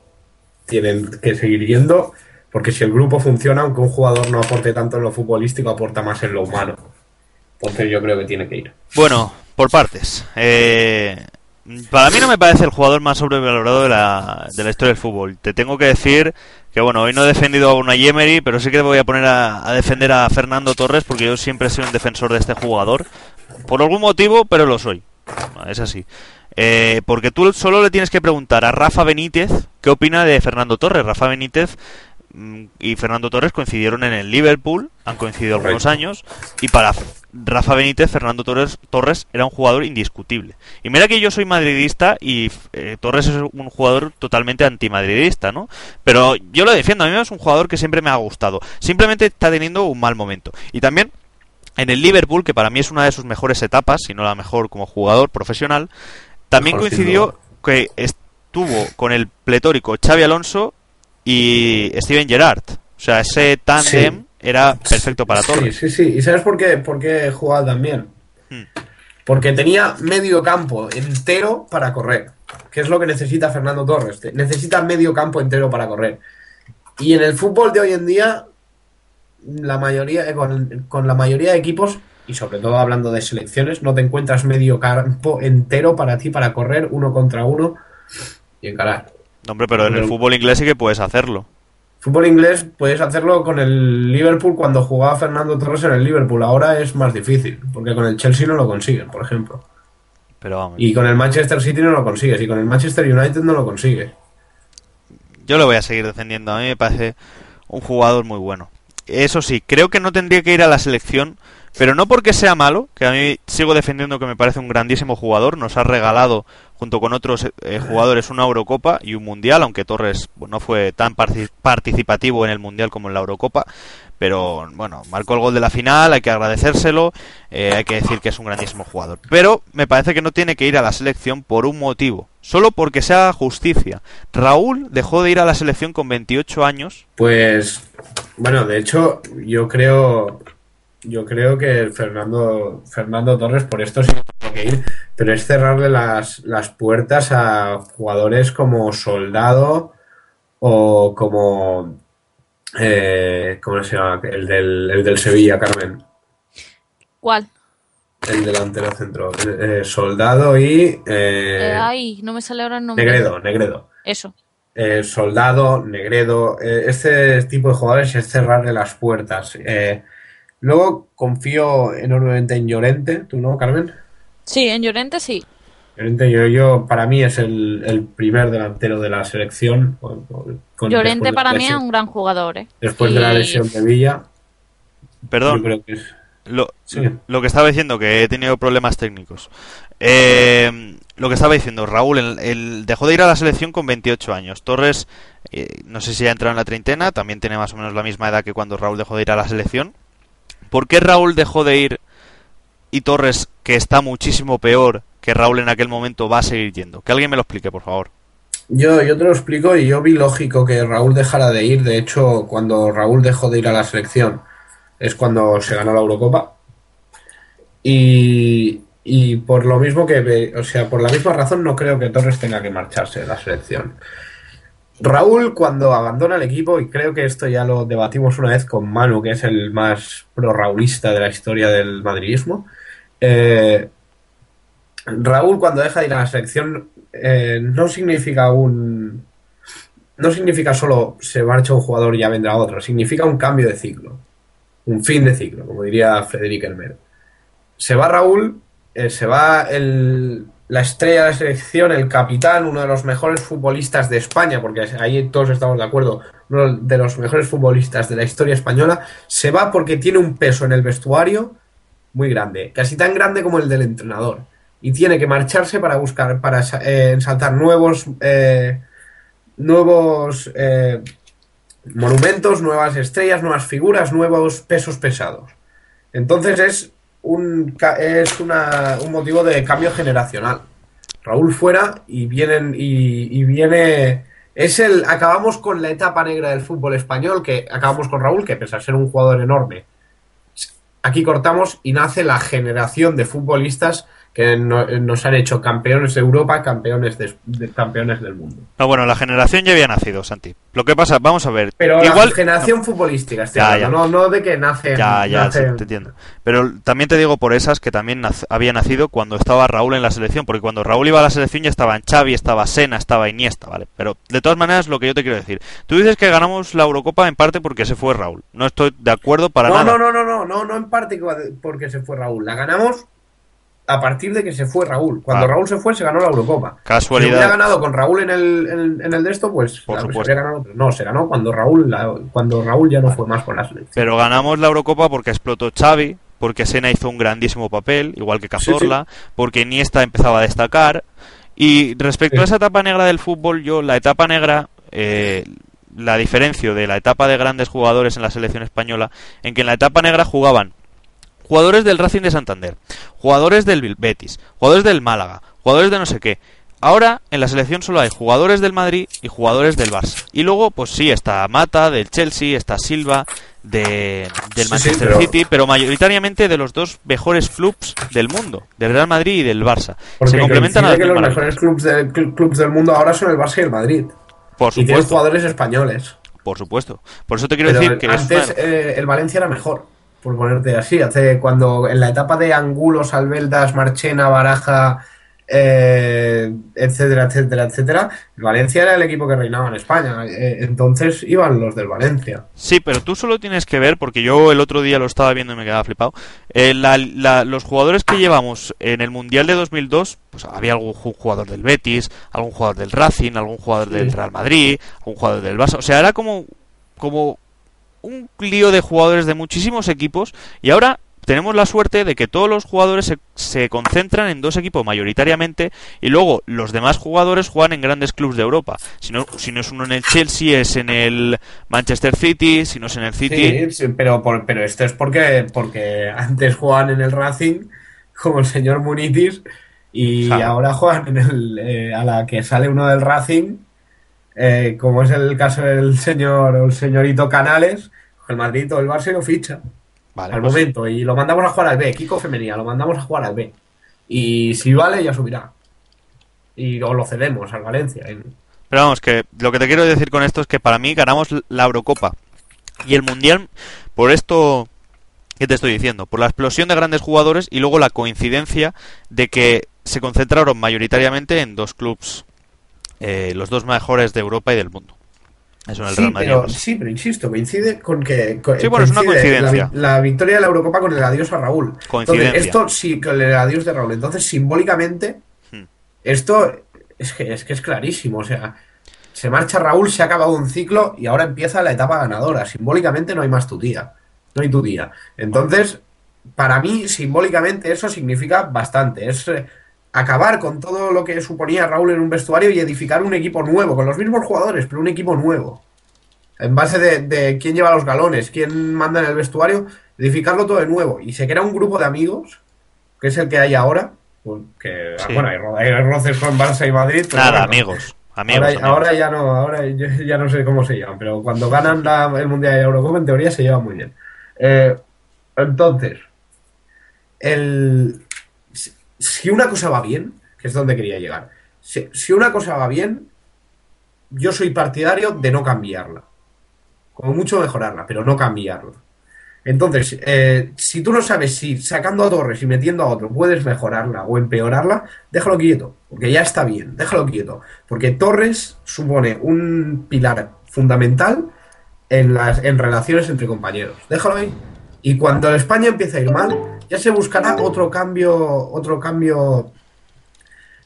tienen que seguir yendo, porque si el grupo funciona, aunque un jugador no aporte tanto en lo futbolístico, aporta más en lo humano. Entonces yo creo que tiene que ir. Bueno, por partes. Eh, para mí no me parece el jugador más sobrevalorado de la, de la historia del fútbol. Te tengo que decir que, bueno, hoy no he defendido a una Emery, pero sí que voy a poner a, defender a Fernando Torres porque yo siempre he sido un defensor de este jugador. Por algún motivo, pero lo soy. Es así. Eh, porque tú solo le tienes que preguntar a Rafa Benítez qué opina de Fernando Torres. Rafa Benítez y Fernando Torres coincidieron en el Liverpool, han coincidido algunos años, y para Rafa Benítez, Fernando Torres, Torres era un jugador indiscutible. Y mira que yo soy madridista y eh, Torres es un jugador totalmente antimadridista, ¿no? Pero yo lo defiendo, a mí es un jugador que siempre me ha gustado. Simplemente está teniendo un mal momento. Y también en el Liverpool, que para mí es una de sus mejores etapas, si no la mejor como jugador profesional, también Mejor, coincidió que estuvo con el pletórico Xavi Alonso y Steven Gerrard. O sea, ese tándem Sí. era perfecto para Torres. Sí, sí, sí. ¿Y sabes por qué, por qué jugaba tan bien? Hmm. Porque tenía medio campo entero para correr. Que es lo que necesita Fernando Torres. Necesita medio campo entero para correr. Y en el fútbol de hoy en día, la mayoría, eh, con, con la mayoría de equipos, y sobre todo hablando de selecciones, no te encuentras medio campo entero para ti para correr uno contra uno y encarar. No, hombre, pero en el fútbol inglés sí que puedes hacerlo. Fútbol inglés puedes hacerlo con el Liverpool cuando jugaba Fernando Torres en el Liverpool. Ahora es más difícil, porque con el Chelsea no lo consiguen, por ejemplo. Pero vamos, Y con el Manchester City no lo consigues, y con el Manchester United no lo consigues. yo lo voy a seguir defendiendo. A mí me parece un jugador muy bueno. Eso sí, creo que no tendría que ir a la selección, pero no porque sea malo, que a mí sigo defendiendo que me parece un grandísimo jugador. Nos ha regalado, junto con otros eh, jugadores, una Eurocopa y un Mundial, aunque Torres pues, no fue tan parti- participativo en el Mundial como en la Eurocopa. Pero bueno, marcó el gol de la final, hay que agradecérselo, eh, hay que decir que es un grandísimo jugador. Pero me parece que no tiene que ir a la selección por un motivo, solo porque se haga justicia. Raúl dejó de ir a la selección con 28 años. Pues, bueno, de hecho, yo creo, yo creo que Fernando, Fernando Torres por esto sí tiene que ir, pero es cerrarle las, las puertas a jugadores como Soldado o como, eh, ¿cómo se llama? El del, el del Sevilla, Carmen. ¿Cuál? El delantero centro. Eh, Soldado y eh, Eh, ay, no me sale ahora el nombre. Negredo, Negredo. Eso. Eh, Soldado, Negredo, eh, este tipo de jugadores es cerrarle las puertas. Eh, luego confío enormemente en Llorente, ¿tú no, Carmen? Sí, en Llorente sí. Llorente, yo, yo para mí es el, el primer delantero de la selección. con- con- con- Llorente para mí es un gran jugador, ¿eh? Después de la lesión de Villa, yo Perdón, creo que es... lo, Sí. lo que estaba diciendo, que he tenido problemas técnicos. Eh, lo que estaba diciendo, Raúl, el, el- dejó de ir a la selección con 28 años. Torres, eh, no sé si ha entrado en la treintena, también tiene más o menos la misma edad que cuando Raúl dejó de ir a la selección. ¿Por qué Raúl dejó de ir y Torres, que está muchísimo peor que Raúl en aquel momento, va a seguir yendo? Que alguien me lo explique, por favor. Yo, yo te lo explico y yo vi lógico que Raúl dejara de ir. De hecho, cuando Raúl dejó de ir a la selección es cuando se ganó la Eurocopa. Y, y por lo mismo que, o sea, por la misma razón no creo que Torres tenga que marcharse de la selección. Raúl cuando abandona el equipo, y creo que esto ya lo debatimos una vez con Manu, que es el más pro-raulista de la historia del madridismo, eh, Raúl cuando deja de ir a la selección eh, no significa un... No significa solo se marcha un jugador y ya vendrá otro, significa un cambio de ciclo, un fin de ciclo, como diría Frederic Elmer. Se va Raúl, eh, se va el, la estrella de la selección, el capitán, uno de los mejores futbolistas de España, porque ahí todos estamos de acuerdo, uno de los mejores futbolistas de la historia española, se va porque tiene un peso en el vestuario muy grande, casi tan grande como el del entrenador. Y tiene que marcharse para buscar, para eh, ensaltar nuevos, eh, nuevos eh, monumentos, nuevas estrellas, nuevas figuras, nuevos pesos pesados. Entonces es es una- un motivo de cambio generacional. Raúl fuera y vienen y, y viene es el acabamos con la etapa negra del fútbol español que acabamos con Raúl que pese a ser un jugador enorme aquí cortamos y nace la generación de futbolistas que no- nos han hecho campeones de Europa, campeones de, de- campeones del mundo. No, bueno, la generación ya había nacido, Santi. Lo que pasa, vamos a ver. Pero igual la generación futbolística, estoy Ya, hablando, No, no de que nace. Ya, ya, sí, te entiendo. Pero también te digo por esas que también había nacido cuando estaba Raúl en la selección, porque cuando Raúl iba a la selección ya estaban Xavi, estaba Sena, estaba Iniesta, ¿vale? Pero de todas maneras lo que yo te quiero decir, tú dices que ganamos la Eurocopa en parte porque se fue Raúl. No estoy de acuerdo para no, nada. no, no, no, no, no, no en parte que- porque se fue Raúl. La ganamos a partir de que se fue Raúl. Cuando Ah. Raúl se fue, se ganó la Eurocopa. Casualidad. Si hubiera ganado con Raúl en el, en, en el de esto, pues Por la- se ganado, no, se ganó cuando Raúl, la- cuando Raúl ya no fue más con la selección. Pero ganamos la Eurocopa porque explotó Xavi, porque Sena hizo un grandísimo papel, igual que Cazorla, porque Iniesta empezaba a destacar. Y respecto Sí. a esa etapa negra del fútbol, yo la etapa negra eh, la diferencio de la etapa de grandes jugadores en la selección española, en que en la etapa negra jugaban jugadores del Racing de Santander, jugadores del Betis, jugadores del Málaga, jugadores de no sé qué. Ahora en la selección solo hay jugadores del Madrid y jugadores del Barça. Y luego, pues sí, está Mata del Chelsea, está Silva de, del Manchester sí, pero- City, pero mayoritariamente de los dos mejores clubs del mundo, del Real Madrid y del Barça. Porque Se complementan a las que los mejores clubes, del- cl- clubes del mundo ahora son el Barça y el Madrid. Por Y tienen supuesto, jugadores españoles. por supuesto. Por eso te quiero Pero decir que es antes eh, el Valencia era mejor, por ponerte así. Hace cuando en la etapa de Angulo, Salveldas, Marchena, Baraja, eh, etcétera, etcétera, etcétera, Valencia era el equipo que reinaba en España. Eh, entonces iban los del Valencia. Sí, pero tú solo tienes que ver, porque yo el otro día lo estaba viendo y me quedaba flipado, eh, la- la- los jugadores que llevamos en el Mundial de 2002, pues había algún ju- jugador del Betis, algún jugador del Racing, algún jugador del. Real Madrid, algún jugador del Barça, o sea, era como, como un lío de jugadores de muchísimos equipos y ahora tenemos la suerte de que todos los jugadores se, se concentran en dos equipos mayoritariamente y luego los demás jugadores juegan en grandes clubes de Europa. Si no, si no es uno en el Chelsea, es en el Manchester City, si no es en el City. Sí, sí, pero, por- pero esto es porque, porque antes jugaban en el Racing como el señor Munitis y Claro. ahora juegan en el, eh, a la que sale uno del Racing, eh, como es el caso del señor o el señorito Canales, el Madrid o el Barça lo ficha Vale, al pues- momento y lo mandamos a jugar al B, Kiko Femenía, lo mandamos a jugar al B. Y si vale, ya subirá. Y o lo cedemos al Valencia. Pero vamos, que lo que te quiero decir con esto es que para mí ganamos la Eurocopa y el Mundial por esto que te estoy diciendo, por la explosión de grandes jugadores y luego la coincidencia de que se concentraron mayoritariamente en dos clubes, eh, los dos mejores de Europa y del mundo. Eso en el Sí Real Madrid. pero, sí, pero insisto, coincide con que. Sí, bueno, es una coincide coincidencia. La, la victoria de la Eurocopa con el adiós a Raúl. Coincidencia. Entonces, esto sí, con el adiós de Raúl. Entonces, simbólicamente, Hmm. esto es que, es que es clarísimo. O sea, se marcha Raúl, se ha acabado un ciclo y ahora empieza la etapa ganadora. Simbólicamente no hay más tu tía. No hay tu tía. Entonces, para mí, simbólicamente, eso significa bastante. Es eh, acabar con todo lo que suponía Raúl en un vestuario y edificar un equipo nuevo, con los mismos jugadores, pero un equipo nuevo. En base de, de quién lleva los galones, quién manda en el vestuario, edificarlo todo de nuevo. Y se crea un grupo de amigos, que es el que hay ahora. pues, Que, Sí. Bueno, hay, ro- hay roces con Barça y Madrid. pero Nada, bueno. amigos. Amigos, Ahora, amigos. ahora ya no, ahora ya, no sé cómo se llaman, pero cuando ganan la- el Mundial la Eurocopa, en teoría se llevan muy bien. Eh, entonces, el, si- una cosa va bien, que es donde quería llegar, si, si una cosa va bien, yo soy partidario de no cambiarla. Como mucho mejorarla, pero no cambiarla. Entonces, eh, si tú no sabes si sacando a Torres y metiendo a otro puedes mejorarla o empeorarla, déjalo quieto, porque ya está bien, déjalo quieto. Porque Torres supone un pilar fundamental en las en relaciones entre compañeros. Déjalo ahí. Y cuando España empiece a ir mal, ya se buscará otro cambio, otro cambio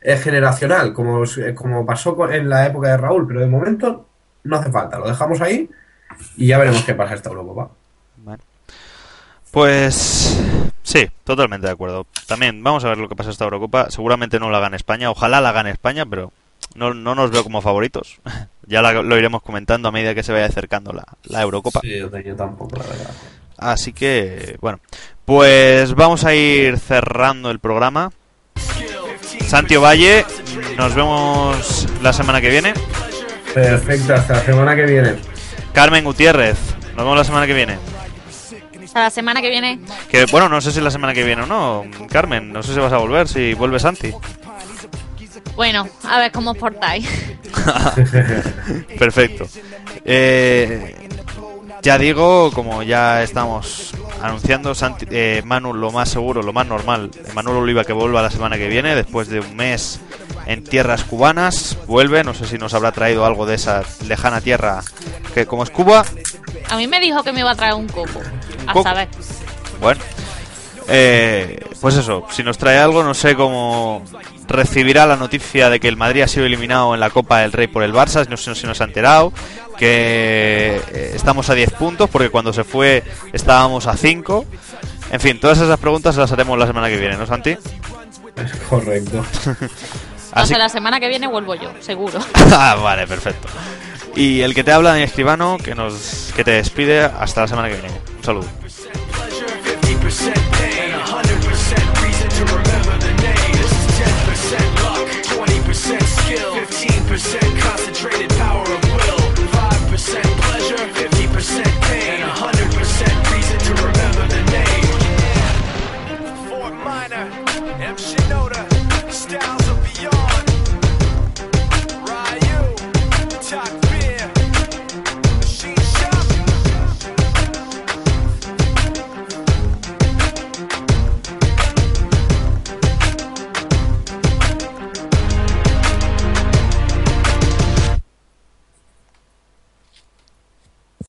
eh, generacional, como, s- como pasó con- en la época de Raúl, pero de momento no hace falta, lo dejamos ahí y ya veremos qué pasa esta Eurocopa. Bueno. Pues sí, totalmente de acuerdo. También vamos a ver lo que pasa esta Eurocopa. Seguramente no la gane España. Ojalá la gane España, pero no, no nos veo como favoritos. ya la- lo iremos comentando a medida que se vaya acercando la, la Eurocopa. Sí, yo, yo tampoco, la verdad. Así que, bueno, pues vamos a ir cerrando el programa. Santi Valle, nos vemos la semana que viene. Perfecto, hasta la semana que viene. Carmen Gutiérrez, nos vemos la semana que viene. Hasta la semana que viene. Que bueno, no sé si la semana que viene o no, Carmen, no sé si vas a volver, si vuelve Santi. Bueno, a ver cómo os portáis. Perfecto. Eh, ya digo, como ya estamos anunciando, Santi- eh, Manu lo más seguro, lo más normal, Manuel Oliva que vuelva la semana que viene, después de un mes en tierras cubanas, vuelve, no sé si nos habrá traído algo de esa lejana tierra que como es Cuba, A mí me dijo que me iba a traer un coco. A coco? saber. Bueno, eh, pues eso, si nos trae algo, no sé cómo recibirá la noticia de que el Madrid ha sido eliminado en la Copa del Rey por el Barça, no sé si nos ha enterado, que eh, estamos a 10 puntos, porque cuando se fue estábamos a 5. En fin, todas esas preguntas las haremos la semana que viene, ¿no, Santi? Es correcto. Así- Hasta la semana que viene vuelvo yo, seguro. Ah, vale, perfecto. Y el que te habla, Dani Escribano, que, nos, que te despide hasta la semana que viene. Un saludo. 15%